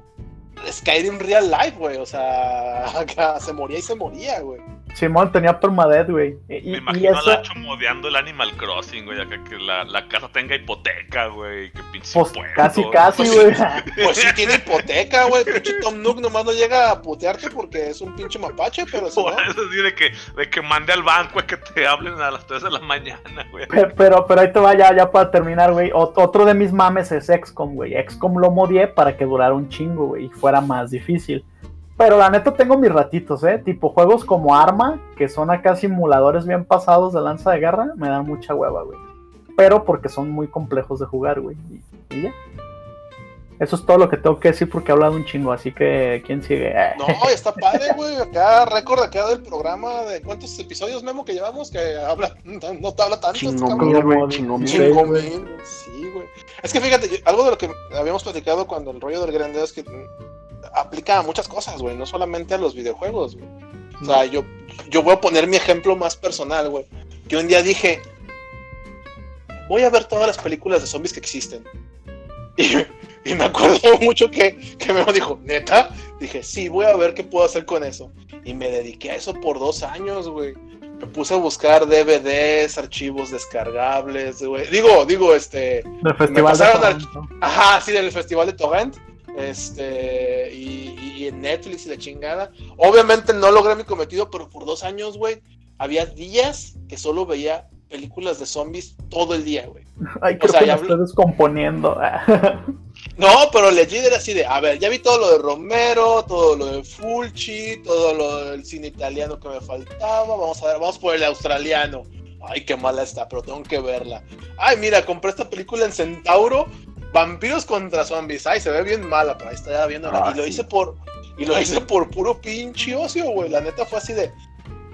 Skyrim Real Life, güey. O sea, acá se moría y se moría, güey. Simón tenía permadeath, güey. Y, y- Me y imagino eso, a Lacho modeando el Animal Crossing, güey, acá que la, la casa tenga hipoteca, güey, que pinche pues casi, casi, Pues, güey. Pues sí tiene hipoteca, güey. Pinche Tom Nook nomás no llega a putearte porque es un pinche mapache, pero no. Por eso sí, de que, de que mande al banco a que te hablen a las 3 de la mañana, güey. Pe- Pero, pero ahí te va ya, ya para terminar, güey. Ot- Otro de mis mames es XCOM, güey. XCOM lo modié para que durara un chingo, güey, y fuera más difícil. Pero la neta tengo mis ratitos, ¿eh? Tipo juegos como Arma, que son acá simuladores bien pasados de lanza de guerra, me dan mucha hueva, güey. Pero porque son muy complejos de jugar, güey. Y, y ya. Eso es todo lo que tengo que decir porque he hablado un chingo, así que ¿quién sigue? No, está padre, güey. Acá, récord acá del programa de cuántos episodios, Memo, que llevamos que habla, no te habla tanto. este Chingo cabrón. mil, güey, como chingo mil. dieciséis. Chingo mil, güey. Sí, güey. Es que fíjate, algo de lo que habíamos platicado cuando el rollo del grande es que aplica a muchas cosas, güey, no solamente a los videojuegos, güey. O sea, yo, yo voy a poner mi ejemplo más personal, güey. Que un día dije, voy a ver todas las películas de zombies que existen. Y, y me acuerdo mucho que, que me dijo, neta, dije, sí, voy a ver qué puedo hacer con eso. Y me dediqué a eso por dos años, güey. Me puse a buscar DVDs, archivos descargables, güey. Digo, digo, este, del festival de pasaron al- Toronto. Ajá, sí, del Festival de Torrent. Este, y, y en Netflix y la chingada. Obviamente no logré mi cometido, pero por dos años, güey, había días que solo veía películas de zombies todo el día, güey. Ay, creo sea, que me ya estoy descomponiendo. No, pero legit era así de, a ver, ya vi todo lo de Romero, todo lo de Fulci, todo lo del cine italiano que me faltaba. Vamos a ver, vamos por el australiano. Ay, qué mala está, pero tengo que verla. Ay, mira, compré esta película en Centauro, Vampiros contra Zombies. Ay, se ve bien mala, pero ahí está ya viendo. Ah, y lo sí. hice por, y lo hice por puro pinche ocio, güey. La neta fue así de,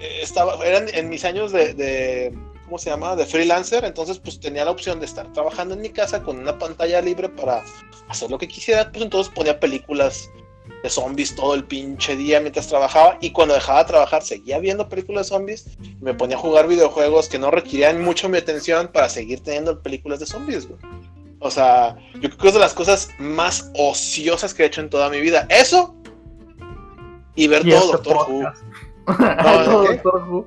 eh, estaba, eran en mis años de, de, ¿cómo se llama? De freelancer, entonces pues tenía la opción de estar trabajando en mi casa con una pantalla libre para hacer lo que quisiera, pues entonces ponía películas de zombies todo el pinche día mientras trabajaba y cuando dejaba de trabajar seguía viendo películas de zombies y me ponía a jugar videojuegos que no requerían mucho mi atención para seguir teniendo películas de zombies, güey. O sea, yo creo que es de las cosas más ociosas que he hecho en toda mi vida. Eso y ver Y todo este Doctor Who. podcast. No, Todo. Doctor Who.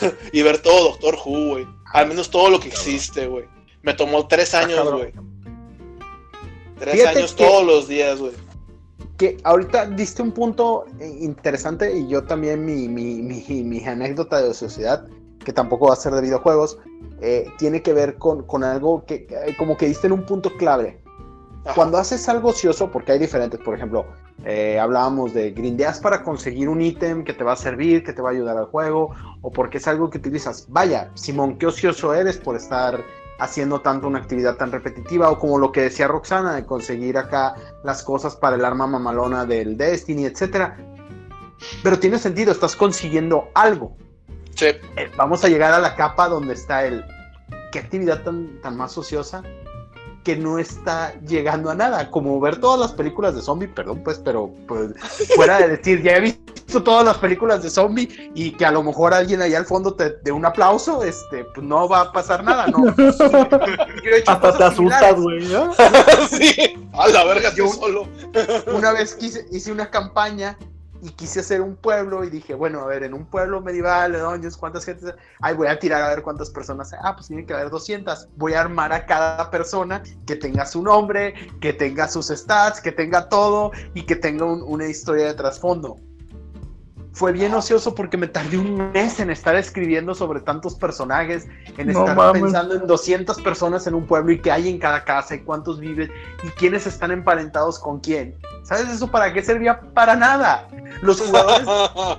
Y ver todo Doctor Who, güey. Al menos todo lo que existe, güey. Me tomó tres años, güey. Tres Fíjate años que- todos los días, güey. que ahorita diste un punto eh, interesante y yo también mi, mi, mi, mi anécdota de sociedad, que tampoco va a ser de videojuegos, eh, tiene que ver con, con algo que que, como que diste en un punto clave. Ajá. Cuando haces algo ocioso, porque hay diferentes, por ejemplo, eh, hablábamos de grindeas para conseguir un ítem que te va a servir, que te va a ayudar al juego, o porque es algo que utilizas. Vaya, Simón, qué ocioso eres por estar haciendo tanto una actividad tan repetitiva, o como lo que decía Roxana, de conseguir acá las cosas para el arma mamalona del Destiny, etcétera. Pero tiene sentido, estás consiguiendo algo. Sí. Eh, vamos a llegar a la capa donde está el. ¿Qué actividad tan, tan más ociosa? Que no está llegando a nada. Como ver todas las películas de zombie, perdón, pues, pero pues, fuera de decir, ya he visto todas las películas de zombie y que a lo mejor alguien allá al fondo te dé un aplauso, este, pues no va a pasar nada, ¿no? Yo he hecho Hasta te asustas, güey. ¿no? sí. A la verga, estoy Yo- solo. una vez quise, hice una campaña y quise hacer un pueblo y dije, bueno, a ver, en un pueblo medieval, doños, ¿cuántas gentes? Ay, voy a tirar a ver cuántas personas. Ah, pues tiene que haber 200. Voy a armar a cada persona que tenga su nombre, que tenga sus stats, que tenga todo y que tenga un- una historia de trasfondo. Fue bien ocioso porque me tardé un mes en estar escribiendo sobre tantos personajes, en No estar mames. pensando en 200 personas en un pueblo y qué hay en cada casa y cuántos viven y quiénes están emparentados con quién. ¿Sabes? ¿Sabes eso para qué servía? Para nada. Los jugadores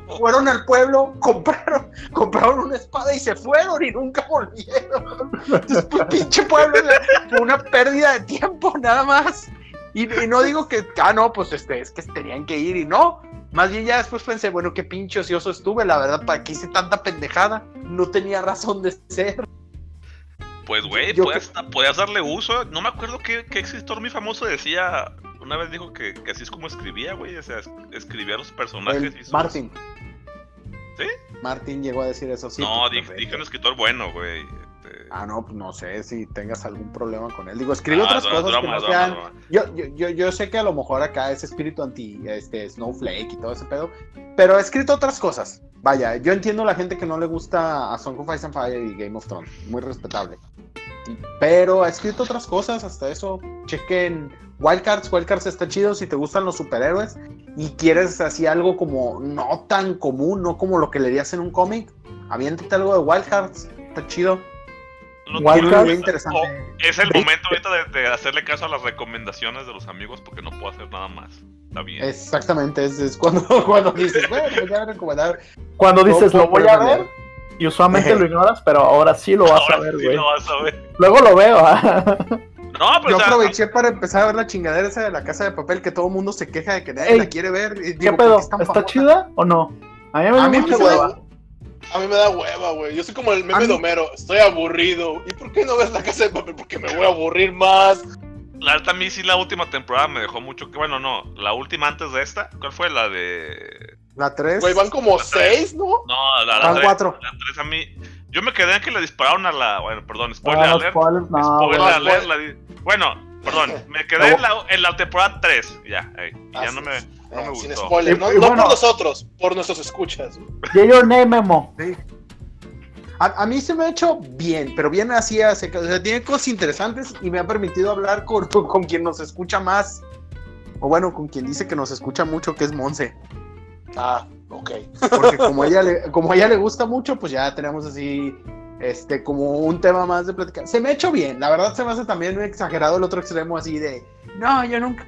fueron al pueblo, compraron, compraron una espada y se fueron y nunca volvieron. Entonces, pues, pinche pueblo fue una pérdida de tiempo nada más. Y, y no digo que, ah, no, pues este, es que tenían que ir y no. Más bien ya después pensé, bueno, qué pinche ocioso estuve, la verdad, ¿para qué hice tanta pendejada? No tenía razón de ser. Pues, güey, podías, podías darle uso. No me acuerdo qué, qué escritor muy famoso decía. Una vez dijo que, que así es como escribía, güey. O sea, es- escribía los personajes El y sus- Martin. ¿Sí? Martin llegó a decir eso, sí. no, pues, dije, un escritor bueno, güey. Este, Ah, no, pues no sé si tengas algún problema con él. Digo, escribe ah, otras cosas que no sean... Yo, yo, yo, yo sé que a lo mejor acá es espíritu anti este, Snowflake y todo ese pedo, pero ha escrito otras cosas. Vaya, yo entiendo la gente que no le gusta a Song of Ice and Fire y Game of Thrones, muy respetable. Pero ha escrito otras cosas, hasta eso. Chequen Wildcards, Wildcards está chido si te gustan los superhéroes y quieres así algo como no tan común, no como lo que leerías en un cómic. Aviéntate algo de Wildcards, está chido. Lo- Wildcard. Muy interesante. Oh, es el momento ahorita de, de hacerle caso a las recomendaciones de los amigos porque no puedo hacer nada más. Está bien. Exactamente, es, es cuando, cuando dices, bueno, ya voy a recomendar. Cuando dices, No lo voy a ver, y usualmente lo ignoras, pero ahora sí lo vas Ahora a ver, sí güey. lo vas a ver. Luego lo veo, ah. No, pero Yo o sea, aproveché para empezar a ver la chingadera esa de la casa de papel que todo el mundo se queja de que nadie Ey, la quiere ver. y ¿Qué digo, pedo? ¿por qué es tan ¿Está famosa? chida o no? A mí me da A mí mucha me hueva. A mí me da hueva, güey. Yo soy como el meme mí- de Homero. Estoy aburrido. ¿Y por qué no ves la casa de papel? Porque me voy a aburrir más. la alta a mí sí la última temporada me dejó mucho que. Bueno, no, la última antes de esta. ¿Cuál fue? La de. La 3. Güey, van como seis, ¿no? No, la, la Van tres- cuatro. La 3 a mí. Yo me quedé en que le dispararon a la. Bueno, perdón, spoiler Ah, no, alert. spoilers, no, spoiler güey. no, alert. spoiler. la di- Bueno, perdón, me quedé en la, en la temporada 3. Ya, ahí, y ya no me, no me Eh, Sin gustó. spoiler. Y- No, y no bueno. por nosotros, por nuestros escuchas. Get your name, Memo. A, a mí se me ha hecho bien, pero bien así, secas. o sea, tiene cosas interesantes y me ha permitido hablar con, con quien nos escucha más. O bueno, con quien dice que nos escucha mucho, que es Monse. Ah, ok. Porque como a ella le, como a ella le gusta mucho, pues ya tenemos así, este, como un tema más de platicar. Se me ha hecho bien, la verdad se me hace también muy exagerado el otro extremo así de, no, yo nunca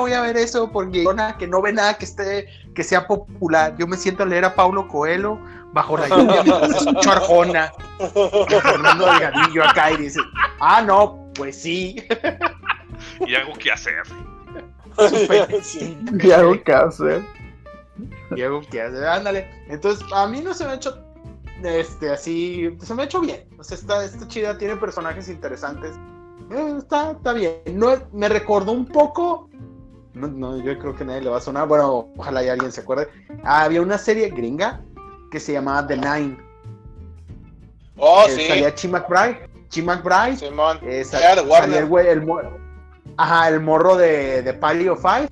voy a ver eso porque que no ve nada que esté, que sea popular. Yo me siento a leer a Paulo Coelho bajo la lluvia mientras escucho Arjona, y Fernando Delgadillo acá y dice, ah, no, pues sí. Y algo que hacer. Sí. ¿Qué hago que hacer? Diego. Ándale. Entonces, a mí no se me ha hecho este, así, se me ha hecho bien. O sea, está, está chida, tiene personajes interesantes. Eh, está, está bien. No, me recordó un poco. No, no, yo creo que nadie le va a sonar. Bueno, ojalá y alguien se acuerde. Ah, había una serie gringa que se llamaba The Nine. Oh, Eh, sí. Salía Chi McBride. Chi McBride. Simón. eh, sa- Era de Warner. salía el güey, el morro. Ajá, el morro de, de Palio Five.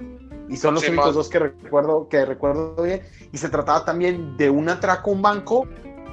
Y son los Sí, únicos man. dos que recuerdo, que recuerdo bien. Y se trataba también de un atraco a un banco.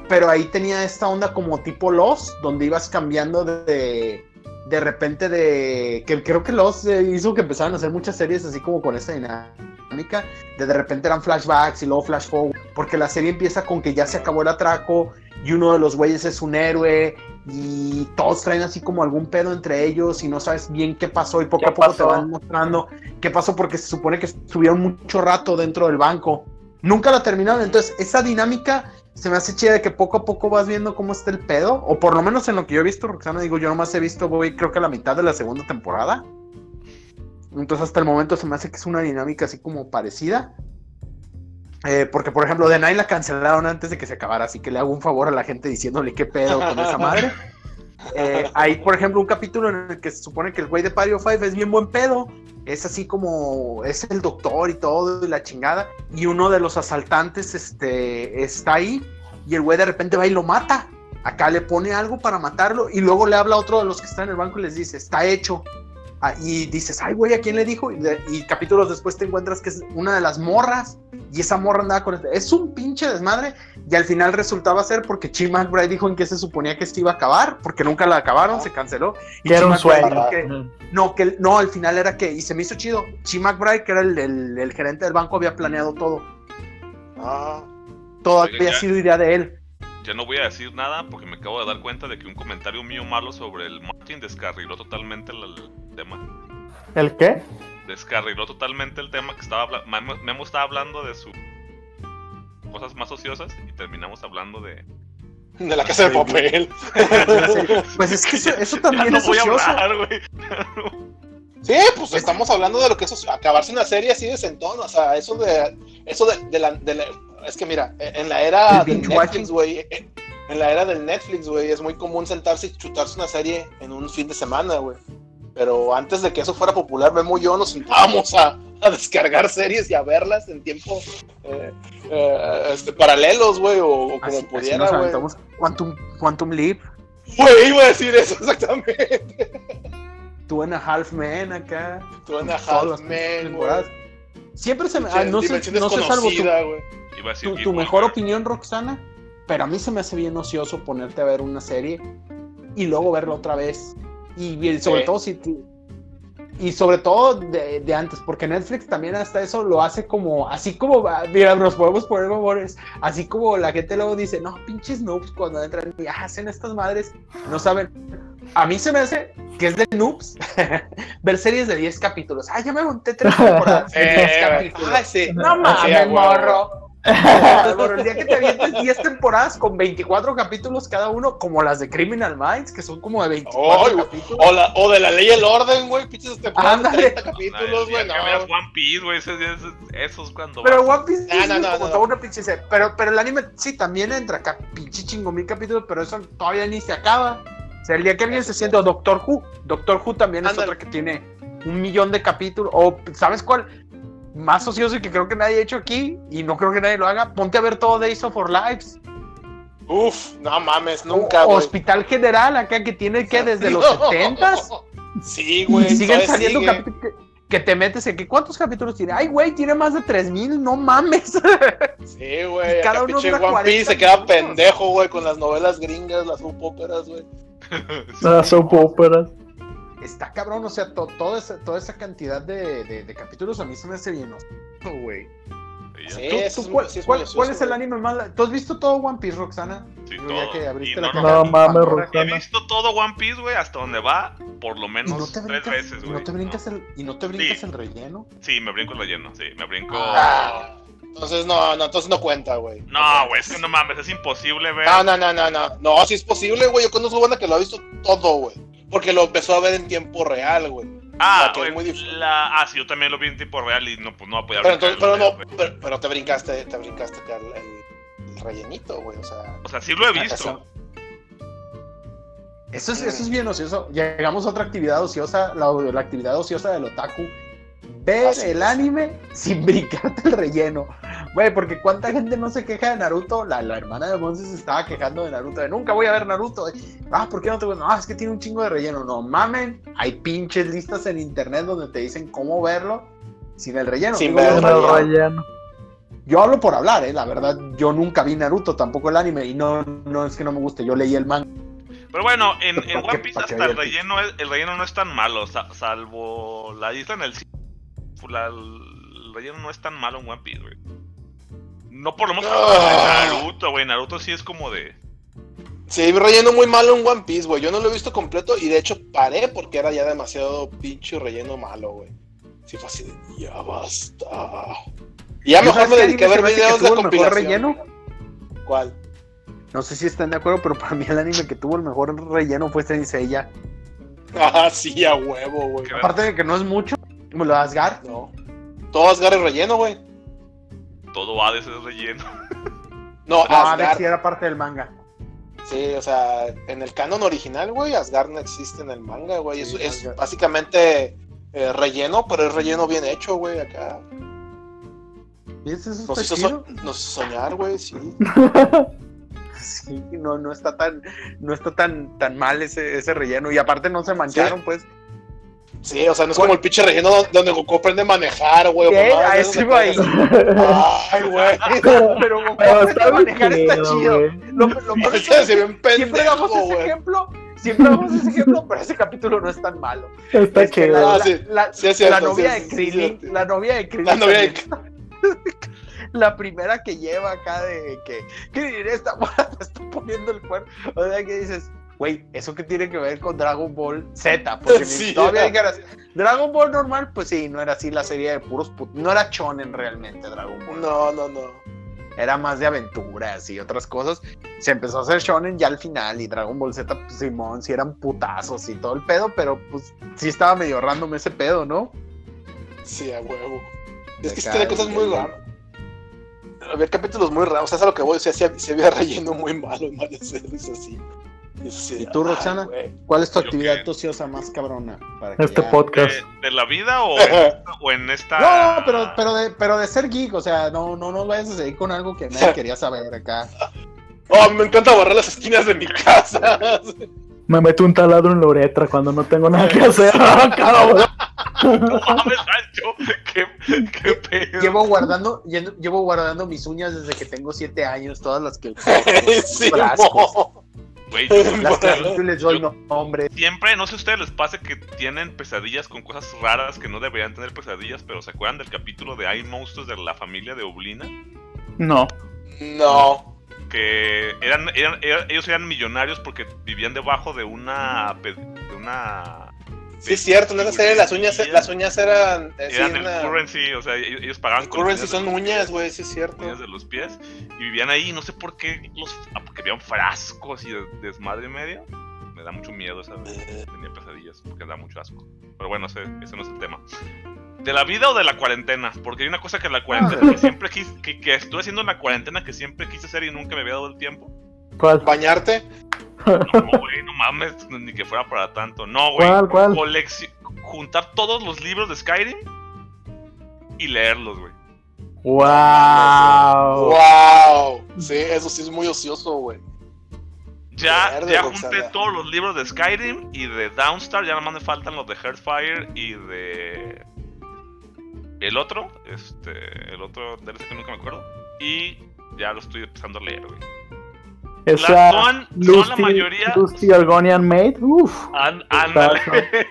Pero ahí tenía esta onda como tipo Los, donde ibas cambiando de. De repente de. Que creo que Los eh, hizo que empezaran a hacer muchas series así como con esa dinámica. De de repente eran flashbacks y luego flash forward. Porque la serie empieza con que ya se acabó el atraco. Y uno de los güeyes es un héroe y todos traen así como algún pedo entre ellos y no sabes bien qué pasó y poco ¿Qué a poco pasó? te van mostrando qué pasó porque se supone que estuvieron mucho rato dentro del banco. Nunca la terminaron, entonces esa dinámica se me hace chida de que poco a poco vas viendo cómo está el pedo, o por lo menos en lo que yo he visto, Roxana, digo, yo nomás he visto, voy creo que a la mitad de la segunda temporada. Entonces hasta el momento se me hace que es una dinámica así como parecida. Eh, porque, por ejemplo, The Night la cancelaron antes de que se acabara, así que le hago un favor a la gente diciéndole qué pedo con esa madre. Eh, hay, por ejemplo, un capítulo en el que se supone que el güey de Pario 5 es bien buen pedo. Es así como es el doctor y todo, y la chingada. Y uno de los asaltantes este, está ahí, y el güey de repente va y lo mata. Acá le pone algo para matarlo, y luego le habla a otro de los que están en el banco y les dice: Está hecho. Ah, y dices, ay, güey, ¿a quién le dijo? Y, de- y capítulos después te encuentras que es una de las morras. Y esa morra andaba con este. Es un pinche desmadre. Y al final resultaba ser porque Chi McBride dijo en que se suponía que esto iba a acabar. Porque nunca la acabaron, se canceló. Y Que era un McBride sueño. dijo que- no, que no, al final era que. Y se me hizo chido. Chi McBride, que era el, el- el gerente del banco, había planeado todo. Ah, Todo Oiga, había ya. sido idea de él. Ya no voy a decir nada porque me acabo de dar cuenta de que un comentario mío malo sobre el Martin descarriló totalmente el, el tema. ¿El qué? descarriló totalmente el tema que estaba hablando. Memo, estaba hablando de sus cosas más ociosas y terminamos hablando de. De la casa de papel. Pues es que eso, eso Ya también no es voy a ocioso. hablar, güey. Sí, pues estamos hablando de lo que es acabarse una serie así de sentón, o sea, eso de eso de, de la, de la- es que mira, en la era El del Netflix, güey, eh, en la era del Netflix, güey, es muy común sentarse y chutarse una serie en un fin de semana, güey. Pero antes de que eso fuera popular, Memo y yo nos sentábamos a, a descargar series y a verlas en tiempo eh, eh, este, paralelos, güey, o, o como Así, pudiera, nos güey. Quantum, Quantum Leap, Güey, iba a decir eso exactamente. Two and a Half Men acá. Tú en a Half Men, güey. Siempre se me. ah, no sé, no sé salvo tu. Iba a tu, mejor opinión, Roxana, pero a mí se me hace bien ocioso ponerte a ver una serie y luego verla otra vez. Y bien, sobre Sí. todo si y sobre todo de, de antes, porque Netflix también hasta eso lo hace como, así como, ah, mira, nos podemos poner favores, así como la gente luego dice, no, pinches noobs cuando entran y hacen estas madres, no saben. A mí se me hace que es de noobs ver series de 10 capítulos. Ah, ya me monté tres temporadas de 10 Eh, capítulos. ah, sí. No Sí, mames, morro. Morro, El día que te avientes 10 temporadas con 24 capítulos cada uno, como las de Criminal Minds, que son como de 24 Ay, güey. capítulos. O, la, o de la ley y el orden, güey, pinches temporadas de Ándale. 30 Nah, capítulos, güey. No, veas One Piece, güey, ese- eso es cuando Pero vas- One Piece No, es no, no, como no. toda una pinche serie. Pero, pero el anime sí también entra acá, pinche chingo mil capítulos, pero eso todavía ni se acaba. O sea, el día que alguien se siente o Doctor Who, Doctor Who también es otra que tiene un millón de capítulos. O, ¿sabes cuál? Más ocioso y que creo que nadie ha hecho aquí, y no creo que nadie lo haga. Ponte a ver todo Days of Our Lives. Uf, no mames, nunca, O-. Hospital General, acá que tiene que desde los No. 70s Sí, y güey. siguen saliendo sigue. capítulos que, que te metes en que cuántos capítulos tiene. Ay, güey, tiene más de 3000, no mames. Sí, güey. Cada uno One 40 Piece se queda pendejo, güey, con las novelas gringas, las soap operas, güey. Las soap operas. Está cabrón, o sea, to- toda, esa, toda esa cantidad de, de- de capítulos a mí se me hace bien. güey. Sí, Sí, ya. ¿Tú- eso tú es cuál, es cuál- muy ocioso, cuál es el güey. anime más... ¿Tú has visto todo One Piece, Roxana? Sí, Yo todo. ya que abriste Y la no, caja no, No de mames, Pandora. He Roxana. visto todo One Piece, güey, hasta donde va, por lo ¿Y menos no te tres brincas, veces, y güey. no te brincas el, y no te brincas Sí. el relleno? Sí, me brinco el relleno, sí, me brinco... Ah, entonces no, no, entonces no cuenta, güey. No, güey, es que no mames, es imposible ver... No, no, no, no, no. No, sí es posible, güey. Yo conozco banda que lo ha visto todo, güey. Porque lo empezó a ver en tiempo real, güey. ah, es muy difícil. la... ah, sí, yo también lo vi en tiempo real y no, pues no podía Pero, entonces, pero no, pero, pero te brincaste, te brincaste acá el, el- el rellenito, güey. O sea. O sea, sí lo he visto. Eso es, eso es bien ocioso. Llegamos a otra actividad ociosa, la, la actividad ociosa del otaku. Ver Así el es. anime sin brincarte el relleno. Güey, porque cuánta gente no se queja de Naruto. La, la hermana de Monse se estaba quejando de Naruto. De nunca voy a ver Naruto. Ah, ¿por qué no te gusta? No, es que tiene un chingo de relleno. No mamen. Hay pinches listas en internet donde te dicen cómo verlo sin el relleno. Sin ver el el relleno. relleno. yo hablo por hablar, eh. La verdad, yo nunca vi Naruto, tampoco el anime. Y no, no es que no me guste. Yo leí el manga. Pero bueno, en, en ¿Para One Piece hasta el relleno, es- el relleno no es tan malo, sa- salvo la isla en el. La- el relleno no es tan malo en One Piece, güey. No por lo menos Ah. Naruto, güey. Naruto sí es como de... Sí, vi relleno muy malo en One Piece, güey. Yo no lo he visto completo y de hecho paré porque era ya demasiado pinche relleno malo, güey. Sí, fue así de, ya basta. Y ya ¿Y mejor me qué dediqué a ver videos que de mejor compilación. relleno? ¿Cuál? No sé si están de acuerdo, pero para mí el anime que tuvo el mejor relleno fue Saint Seiya. Ah, sí, a huevo, güey. Aparte de que no es mucho, como lo de Asgard. No. Todo Asgard es relleno, güey. Todo Hades es relleno. No, No, Alex Asgard. sí era parte del manga. Sí, o sea, en el canon original, güey, Asgard no existe en el manga, güey. Sí, es, básicamente eh, relleno, pero es relleno bien hecho, güey, acá. Nos hizo soñar, güey, sí. Sí, no, no está tan, no está tan, tan mal ese, ese relleno. Y aparte no se mancharon, pues. Sí, o sea, no es como el pinche relleno donde, Goku aprende a manejar, güey. o ¿Qué? mamadas A de eso esas iba de ahí. cosas. Ay, güey. Pero Goku Pero aprende está a manejar está chido, chido. güey. Lo, lo que siempre pendejo, damos ese güey. ejemplo. Siempre damos ese ejemplo, pero ese capítulo no es tan malo. Está Es que chido. la, la- sí. la- Sí, es cierto, la novia sí, de sí, sí, Krillin, sí. la novia de Krillin. La novia de. La primera que lleva acá de que morra te está poniendo el cuerno. O sea que dices, güey, ¿eso qué tiene que ver con Dragon Ball Z? Porque Sí. todavía dijeras, Dragon Ball normal, pues sí, no era así la serie de puros put... No era shonen realmente Dragon Ball. No, no, no. Era más de aventuras y otras cosas. Se empezó a hacer shonen ya al final y Dragon Ball Z, pues Simón, sí eran putazos y todo el pedo, pero pues sí estaba medio random ese pedo, ¿no? Sí, a huevo. Es que tiene cosas muy raras. Había capítulos muy raros, o sea, es a lo que voy, o sea, sí había relleno muy malo series así. Y, sí, ¿Y tú, Roxana? ¿Cuál es tu Yo actividad que- más cabrona? Para que Este ya- podcast. ¿De, de la vida o en, o en esta.? No, no, pero, pero, de, pero de ser geek, o sea, no, no, no vayas a seguir con algo que nadie quería saber acá. Oh, me encanta borrar las esquinas de mi casa. Me meto un taladro en la uretra cuando no tengo nada que hacer. ¡Ah, cabrón! No mames, Sancho. ¿Qué, qué pedo? Llevo guardando, llevo guardando mis uñas desde que tengo siete años, todas las que sí. Güey, yo- las yo les doy nombre. Siempre, no sé si a ustedes les pasa que tienen pesadillas con cosas raras que no deberían tener pesadillas, pero ¿se acuerdan del capítulo de Hay monstruos de la familia de Oblina? No. No. Que eran, eran, eran- ellos eran millonarios porque vivían debajo de una. de una. Sí, es cierto, en esa serie las uñas, las uñas eran. eh, sí, Eran el una- currency, o sea, ellos pagaban el con currency de son uñas, güey, sí es cierto. uñas de los pies y vivían ahí, no sé por qué los ah, porque habían frascos y de- desmadre en medio. Me da mucho miedo esa vez. Tenía pesadillas porque da mucho asco. Pero bueno, ese, ese no es el tema. ¿De la vida o de la cuarentena? Porque hay una cosa que la cuarentena que siempre quise, que, que estuve haciendo en la cuarentena que siempre quise hacer y nunca me había dado el tiempo. ¿Cuál? Bañarte. No, güey, no mames, ni que fuera para tanto. No, güey. ¿Cuál? ¿Cuál? juntar todos los libros de Skyrim y leerlos, güey. ¡Wow! Wow. Sí, eso sí es muy ocioso, güey. Ya, ya junté todos los libros de Skyrim y de Downstar. Ya nomás me faltan los de Hearthfire y de. El otro, este. El otro DLC que nunca me acuerdo. Y ya lo estoy empezando a leer, güey. Esa La- son, son la mayoría. Lusty Argonian Maid. Uf. An- ándale.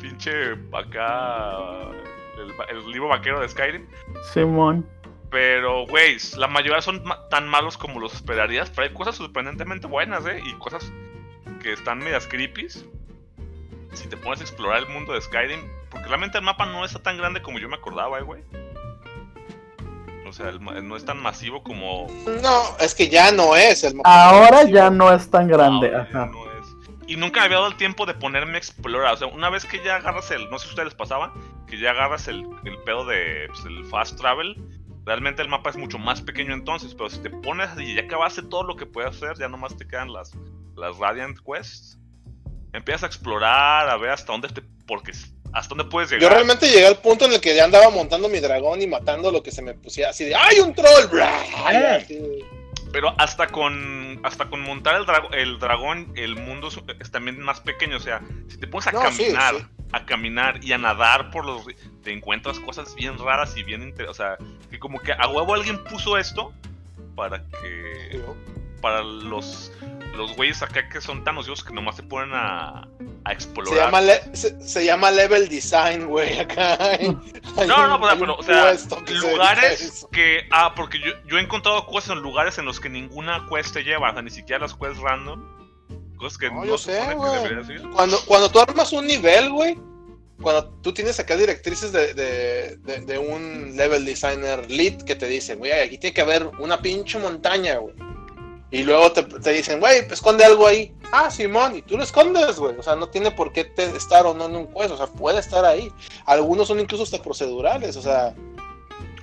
Pinche acá. El, el libro vaquero de Skyrim. Simón. Pero, güey, la mayoría son ma- tan malos como los esperarías. Pero hay cosas sorprendentemente buenas, ¿eh? Y cosas que están medias creepy. Si te pones a explorar el mundo de Skyrim. Porque realmente el mapa no está tan grande como yo me acordaba, eh, güey. O sea, el ma- no es tan masivo como. No, es que ya no es el Ahora masivo. ya no es tan grande. Ajá. no es. Y nunca me había dado el tiempo de ponerme a explorar. O sea, una vez que ya agarras el. No sé si a ustedes les pasaba. Que ya agarras el, el pedo de. pues, el fast travel. Realmente el mapa es mucho más pequeño entonces. Pero si te pones y ya acabaste todo lo que puedes hacer. Ya nomás te quedan las. Las Radiant Quests. Empiezas a explorar. A ver hasta dónde te. Porque hasta dónde puedes llegar. Yo realmente llegué al punto en el que ya andaba montando mi dragón y matando lo que se me pusiera así de ¡Ay, un troll! Bra, Pero hasta con hasta con montar el, drago- el dragón, el mundo es, es también más pequeño. O sea, si te pones a No, caminar, sí. a caminar y a nadar por los... Te encuentras cosas bien raras y bien... inter- O sea, que como que a huevo alguien puso esto para que... Para los... Los güeyes acá que son tan ociosos que nomás se ponen a, a explorar. Se llama, le- se, se llama level design, güey, acá. hay- hay No, no, pero, pero, o sea, que lugares que. Ah, porque yo, yo he encontrado cosas en lugares en los que ninguna quest te lleva, o sea, ni siquiera las quests random. Cosas que No, no, yo se sé, supone que. Cuando, cuando tú armas un nivel, güey, cuando tú tienes acá directrices de, de, de- de un level designer lead que te dicen, güey, aquí tiene que haber una pinche montaña, güey. Y luego te, te dicen, güey, pues, esconde algo ahí. Ah, Simón, y tú lo escondes, güey. O sea, no tiene por qué te- estar o no en un quest, o sea, puede estar ahí. Algunos son incluso hasta procedurales, o sea,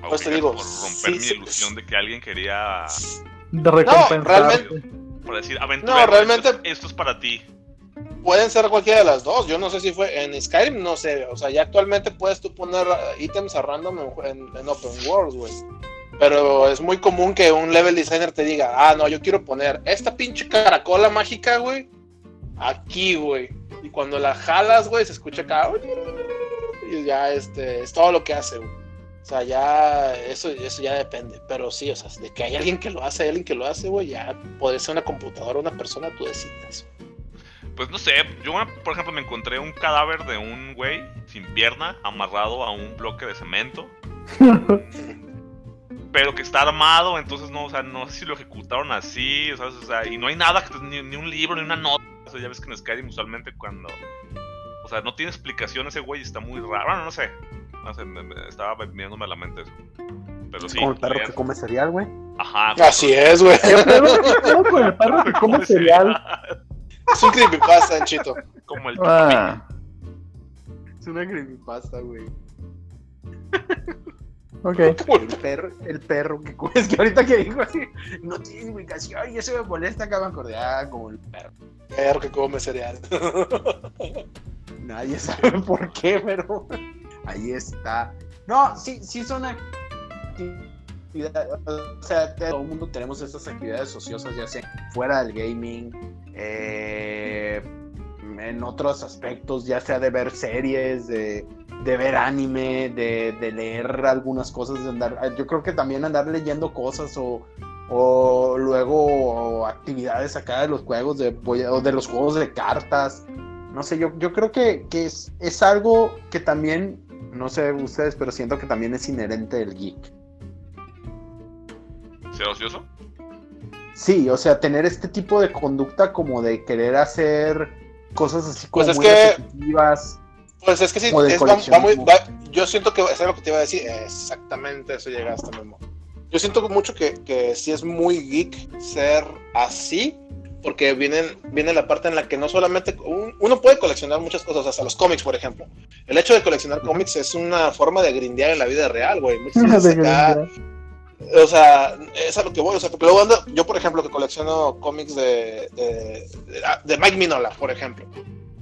Pues te digo, Por romper sí, mi sí, ilusión sí. de que alguien quería. De recompensar. realmente- Para decir, realmente- esto, es- esto es para ti. pueden ser cualquiera de las dos. Yo no sé si fue en Skyrim, no sé. O sea, ya actualmente puedes tú poner ítems a random en, en- en Open World, güey. Pero es muy común que un level designer te diga, ah, no, yo quiero poner esta pinche caracola mágica, güey, aquí, güey. Y cuando la jalas, güey, se escucha acá. Y ya, este, es todo lo que hace, güey. O sea, ya, eso, eso ya depende. Pero sí, o sea, de que hay alguien que lo hace, hay alguien que lo hace, güey, ya puede ser una computadora, una persona, tú decides. Pues no sé, yo por ejemplo me encontré un cadáver de un güey sin pierna amarrado a un bloque de cemento. pero que está armado, entonces no, o sea, no sé si lo ejecutaron así, o sea, o sea, y no hay nada, ni, ni un libro, ni una nota. O sea, ya ves que en Skyrim usualmente cuando. O sea, no tiene explicación ese güey, está muy raro. Bueno, no sé. No sé, me, me- estaba viniéndome a la mente eso. Pero sí. Como el perro que come cereal, güey. Ajá. Así es, güey. ¿Qué pedo con el perro que come cereal? Es un creepypasta, Anchito. Como el Ah, Es una creepypasta, güey. Ok. El perro, el perro que come. Es que ahorita que dijo así, no tiene explicación y eso me molesta acá me acordé. Ah, como el perro. Perro que come cereal. Nadie sabe por qué, pero ahí está. No, sí, sí son actividades. O sea, todo el mundo tenemos estas actividades ociosas, ya sea fuera del gaming, eh, en otros aspectos, ya sea de ver series, de, de ver anime, de, de leer algunas cosas, de andar. Yo creo que también andar leyendo cosas o. O luego actividades acá de los juegos de, o de los juegos de cartas no sé, yo, yo creo que, que es, es algo que también, no sé ustedes, pero siento que también es inherente del geek. ¿Ser ocioso? Sí, o sea, tener este tipo de conducta como de querer hacer cosas así como Pues es muy que-. Pues es que sí, es- va- va muy- va- yo siento que eso es lo que te iba a decir. Exactamente, eso llegaste, Memo. Yo siento mucho que, que sí es muy geek ser así, porque viene, viene la parte en la que no solamente un- uno puede coleccionar muchas cosas, hasta los cómics, por ejemplo. El hecho de coleccionar cómics es una forma de grindear en la vida real, güey. Muchas veces acá- o sea, es a lo que voy, o sea, porque luego ando, yo por ejemplo que colecciono cómics de, de, de- de Mike Minola, por ejemplo,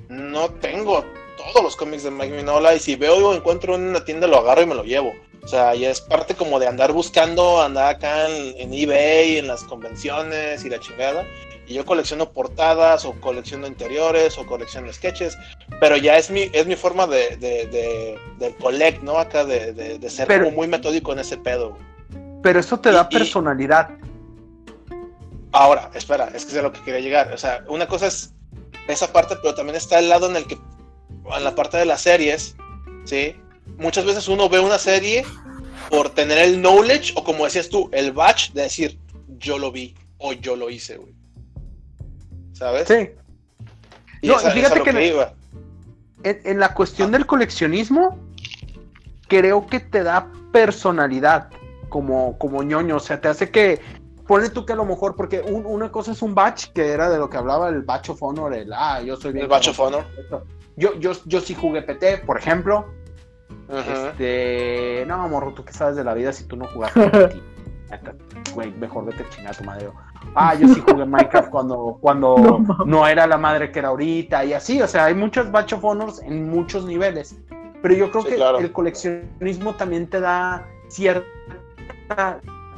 no tengo todos los cómics de Mike Minola y si veo o encuentro en una tienda lo agarro y me lo llevo. O sea, ya es parte como de andar buscando, andar acá en, en eBay, en las convenciones y la chingada. Y yo colecciono portadas o colecciono interiores o colecciono sketches, pero ya es mi, es mi forma de, de, de, de collect, ¿no? Acá de, de, de ser Pero- como muy metódico en ese pedo. Pero eso te da Y- personalidad. Ahora, espera, es que es a lo que quería llegar. O sea, una cosa es esa parte, pero también está el lado en el que, en la parte de las series, ¿sí? Muchas veces uno ve una serie por tener el knowledge, o como decías tú, el batch de decir, yo lo vi, o yo lo hice, güey. ¿Sabes? Sí. Y No, esa- fíjate que iba. En, en la cuestión del coleccionismo, creo que te da personalidad como, como ñoño. O sea, te hace que. Ponle tú que a lo mejor, porque un- una cosa es un batch, que era de lo que hablaba el batch of honor, el ah, yo soy bien. El batch of cabrón". honor. Yo, yo, yo sí jugué PT, por ejemplo. Este. No, morro, tú qué sabes de la vida si tú no jugaste PT. Güey, mejor vete a chingar a tu madre. Ah, yo sí jugué Minecraft cuando, cuando No era la madre que era ahorita y así. O sea, hay muchos Batch of Honors en muchos niveles. Pero yo creo Sí, que claro. el coleccionismo también te da cierta,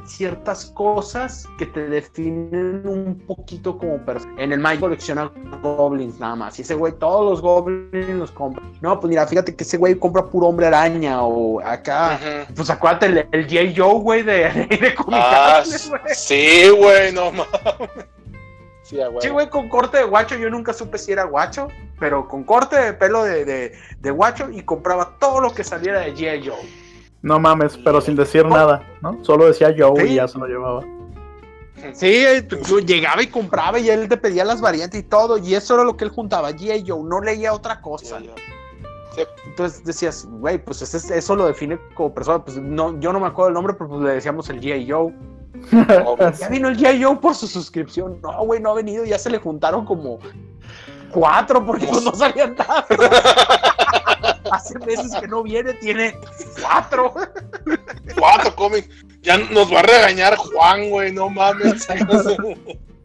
ciertas cosas que te definen un poquito como persona. En el Minecraft colecciona goblins nada más. Y ese güey, todos los goblins los compra. No, pues mira, fíjate que ese güey compra puro hombre araña o acá. Pues acuérdate el, el J. Joe, güey, de, de, Ah, güey. sí, güey, no mames. Sí, güey, con corte de guacho, yo nunca supe si era guacho, pero con corte de pelo de, de, de guacho y compraba todo lo que saliera de G.I. Joe. No mames, pero sin decir nada, ¿no? Solo decía yo Sí. y ya se lo llevaba. Sí, eh, tú- llegaba y compraba y él te pedía las variantes y todo, y eso era lo que él juntaba, G.I. Joe, no leía otra cosa. Sí, Entonces decías, güey, pues ese es- eso lo define como persona, pues no, yo no me acuerdo el nombre, pero pues le decíamos el G.I. Joe. Ya vino el G.I. Joe por su suscripción. No, güey, no ha venido, ya se le juntaron como cuatro porque pues, no salían nada. Hace meses que no viene, tiene cuatro. Cuatro cómics. Ya nos va a regañar Juan, güey, no mames.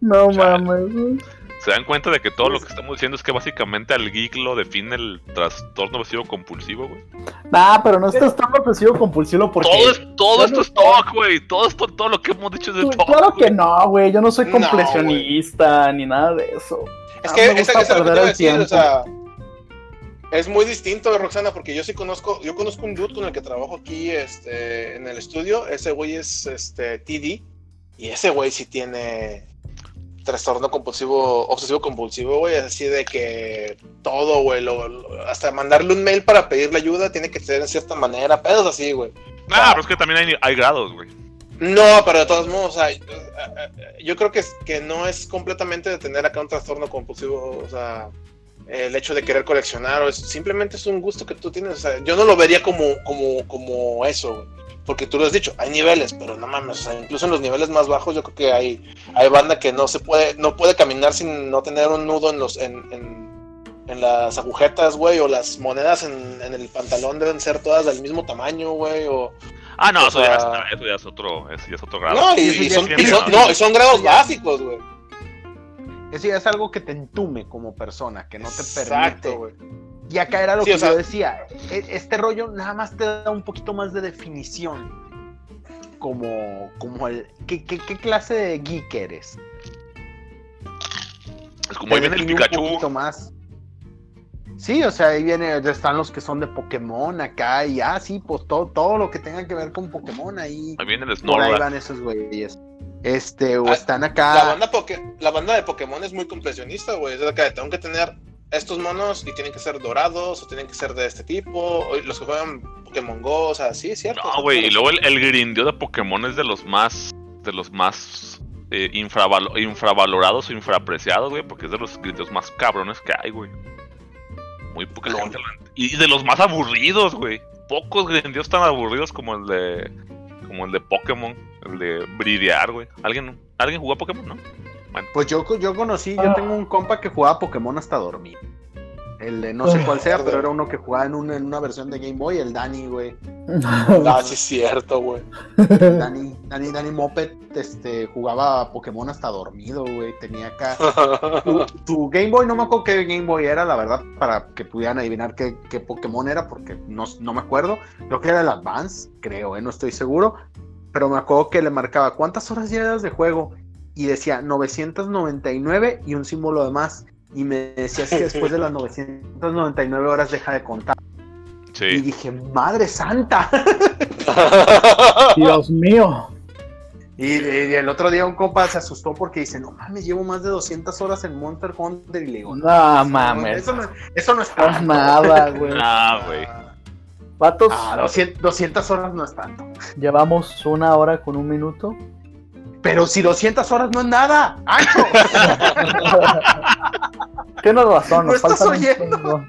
No mames. ¿Se dan cuenta de que todo lo que estamos diciendo es que básicamente al geek lo define el trastorno obsesivo compulsivo, güey? Nah, pero no estás tan obsesivo compulsivo porque. Todo, es, esto no es talk, güey. Todo esto, todo lo que hemos dicho es de talk. Claro que no, güey. Yo no soy No, completionista ni nada de eso. Es Ah, que me esa, gusta esa es lo que te perder iba a el decir, tiempo. o sea, es muy distinto, Roxana, porque yo sí conozco, yo conozco un dude con el que trabajo aquí este, en el estudio, ese güey es este, TD, y ese güey sí tiene trastorno compulsivo, obsesivo compulsivo, güey, así de que todo, güey, lo- lo- hasta mandarle un mail para pedirle ayuda tiene que ser de cierta manera, pedos así, güey. Ah, pero es que también hay, hay grados, güey. No, pero de todos modos, o sea, yo creo que, que no es completamente de tener acá un trastorno compulsivo, o sea, el hecho de querer coleccionar, o es, simplemente es un gusto que tú tienes, o sea, yo no lo vería como, como, como eso, porque tú lo has dicho, hay niveles, pero no mames, o sea, incluso en los niveles más bajos yo creo que hay, hay banda que no se puede, no puede caminar sin no tener un nudo en los, en, en, en las agujetas, güey, o las monedas en, en, el pantalón deben ser todas del mismo tamaño, güey, o... Ah, no, o eso, sea, ya, eso ya es otro, eso ya es otro grado. No, y, y son, y son- no, y son grados básicos, güey. Eso ya es algo que te entume como persona, que no te Exacto, permite. güey. Y acá era lo Sí, que o sea- yo decía. e- Este rollo nada más te da un poquito más de definición. Como, como el. ¿qué, qué, qué clase de geek eres? Es como ahí viene el define un poquito Pikachu. más. Sí, o sea, ahí viene, están los que son de Pokémon acá y ah, sí, pues todo, todo lo que tenga que ver con Pokémon ahí. Ahí viene el Por ahí Snorlax. van esos güeyes. Este, o Ah, están La acá. banda, Poké- la banda de Pokémon es muy completionista, güey. Es de que tengo que tener estos monos y tienen que ser dorados o tienen que ser de este tipo. o los que juegan Pokémon Go, o sea, sí, es cierto. No, güey, y luego el, el grindeo de Pokémon es de los más, de los más eh, infravalo- infravalorados o infrapreciados, güey, porque es de los grindeos más cabrones que hay, güey. Muy poca No. gente lo ent- Y de los más aburridos, güey. Pocos grindeos tan aburridos como el de, como el de Pokémon, de bridear, güey. ¿Alguien, ¿Alguien jugó a Pokémon, no? Pues yo, yo conocí, Ah. yo tengo un compa que jugaba Pokémon hasta dormir. El de no sé Ah. cuál sea, pero era uno que jugaba en una, en una versión de Game Boy, el Dani, güey. Ah, sí, es cierto, güey. Dani, Dani, Dani Moped, este, jugaba Pokémon hasta dormido, güey. Tenía acá. Tu, tu Game Boy, no me acuerdo qué Game Boy era, la verdad, para que pudieran adivinar qué, qué Pokémon era, porque no, no me acuerdo. Creo que era el Advance, creo, eh, no estoy seguro. Pero me acuerdo que le marcaba cuántas horas llevas de juego. Y decía 999 y un símbolo de más. Y me decías que después de las 999 horas deja de contar. Y dije, madre santa. Dios mío. Y, y el otro día un compa se asustó porque dice, no mames, llevo más de 200 horas en Monster Hunter. Y le digo, No mames. Eso no, eso no es No tanto. nada, güey. Ah, güey. Vatos, Ah, 200, 200 horas no es tanto. llevamos una hora con un minuto. Pero si 200 horas no es nada, ¡Ancho! Tienes razón, ¿No estás un oyendo?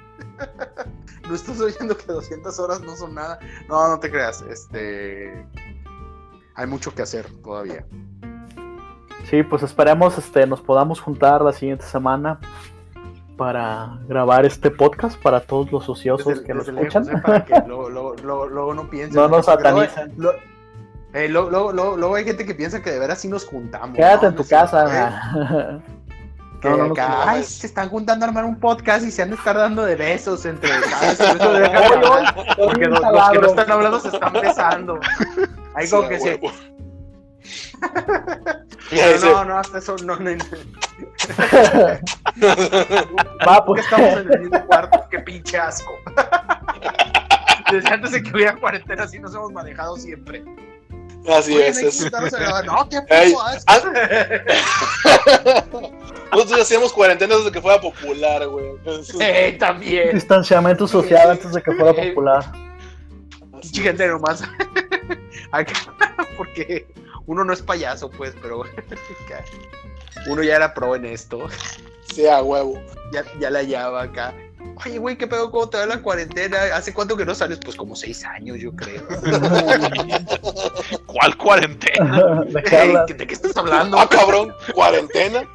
¿No estás oyendo que 200 horas no son nada? No, no te creas. Este. Hay mucho que hacer todavía. Sí, pues esperemos este, nos podamos juntar la siguiente semana para grabar este podcast para todos los ociosos Desde- que lo desde escuchan. lejos, ¿eh? Para que luego, luego- luego- luego no piensen. No nos satanicen. lo- eh, luego, hay gente que piensa que de veras sí nos juntamos. Quédate ¿no? en tu No ¿eh? casa. Que No, no, no, acá, no, ay, se están juntando a armar un podcast y se han de estar dando de besos entre cada Porque los, los que no están hablando se están besando. Ahí Sí, como a que se. no, no, hasta eso no, no, no. Va, Porque pues. estamos en el mismo cuarto, qué pinche asco. Desde antes de que hubiera cuarentena, así nos hemos manejado siempre. Así Oye, es. es. No, qué puto asco. Nosotros ya hacíamos cuarentena desde que fuera popular, güey. Ey, también. Distanciamiento social antes de que fuera popular. Gente nomás. Acá, Porque uno no es payaso, pues, pero uno ya era pro en esto. Sí, a huevo. Ya, ya la hallaba acá. Oye, güey, ¿qué pedo? ¿Cómo te va la cuarentena? ¿Hace cuánto que no sales? Pues como seis años, yo creo. ¿Cuál cuarentena? ¿De qué estás hablando? Ah, cabrón, cuarentena.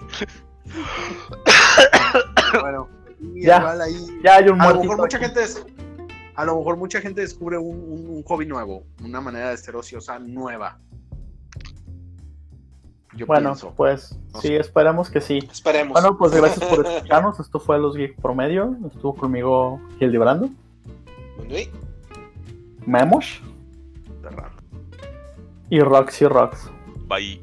Bueno, y Ya. igual ahí. Ya hay un A lo mejor mucha aquí. gente des- a lo mejor mucha gente descubre un, un- un hobby nuevo, una manera de ser ociosa nueva. Yo Bueno, pienso. pues No sí, sé. esperemos que sí. Esperemos. Bueno, pues gracias por escucharnos. Esto fue Los Geek Promedio. Estuvo conmigo Gildi Brando. Memos y Roxy Rocks. Bye.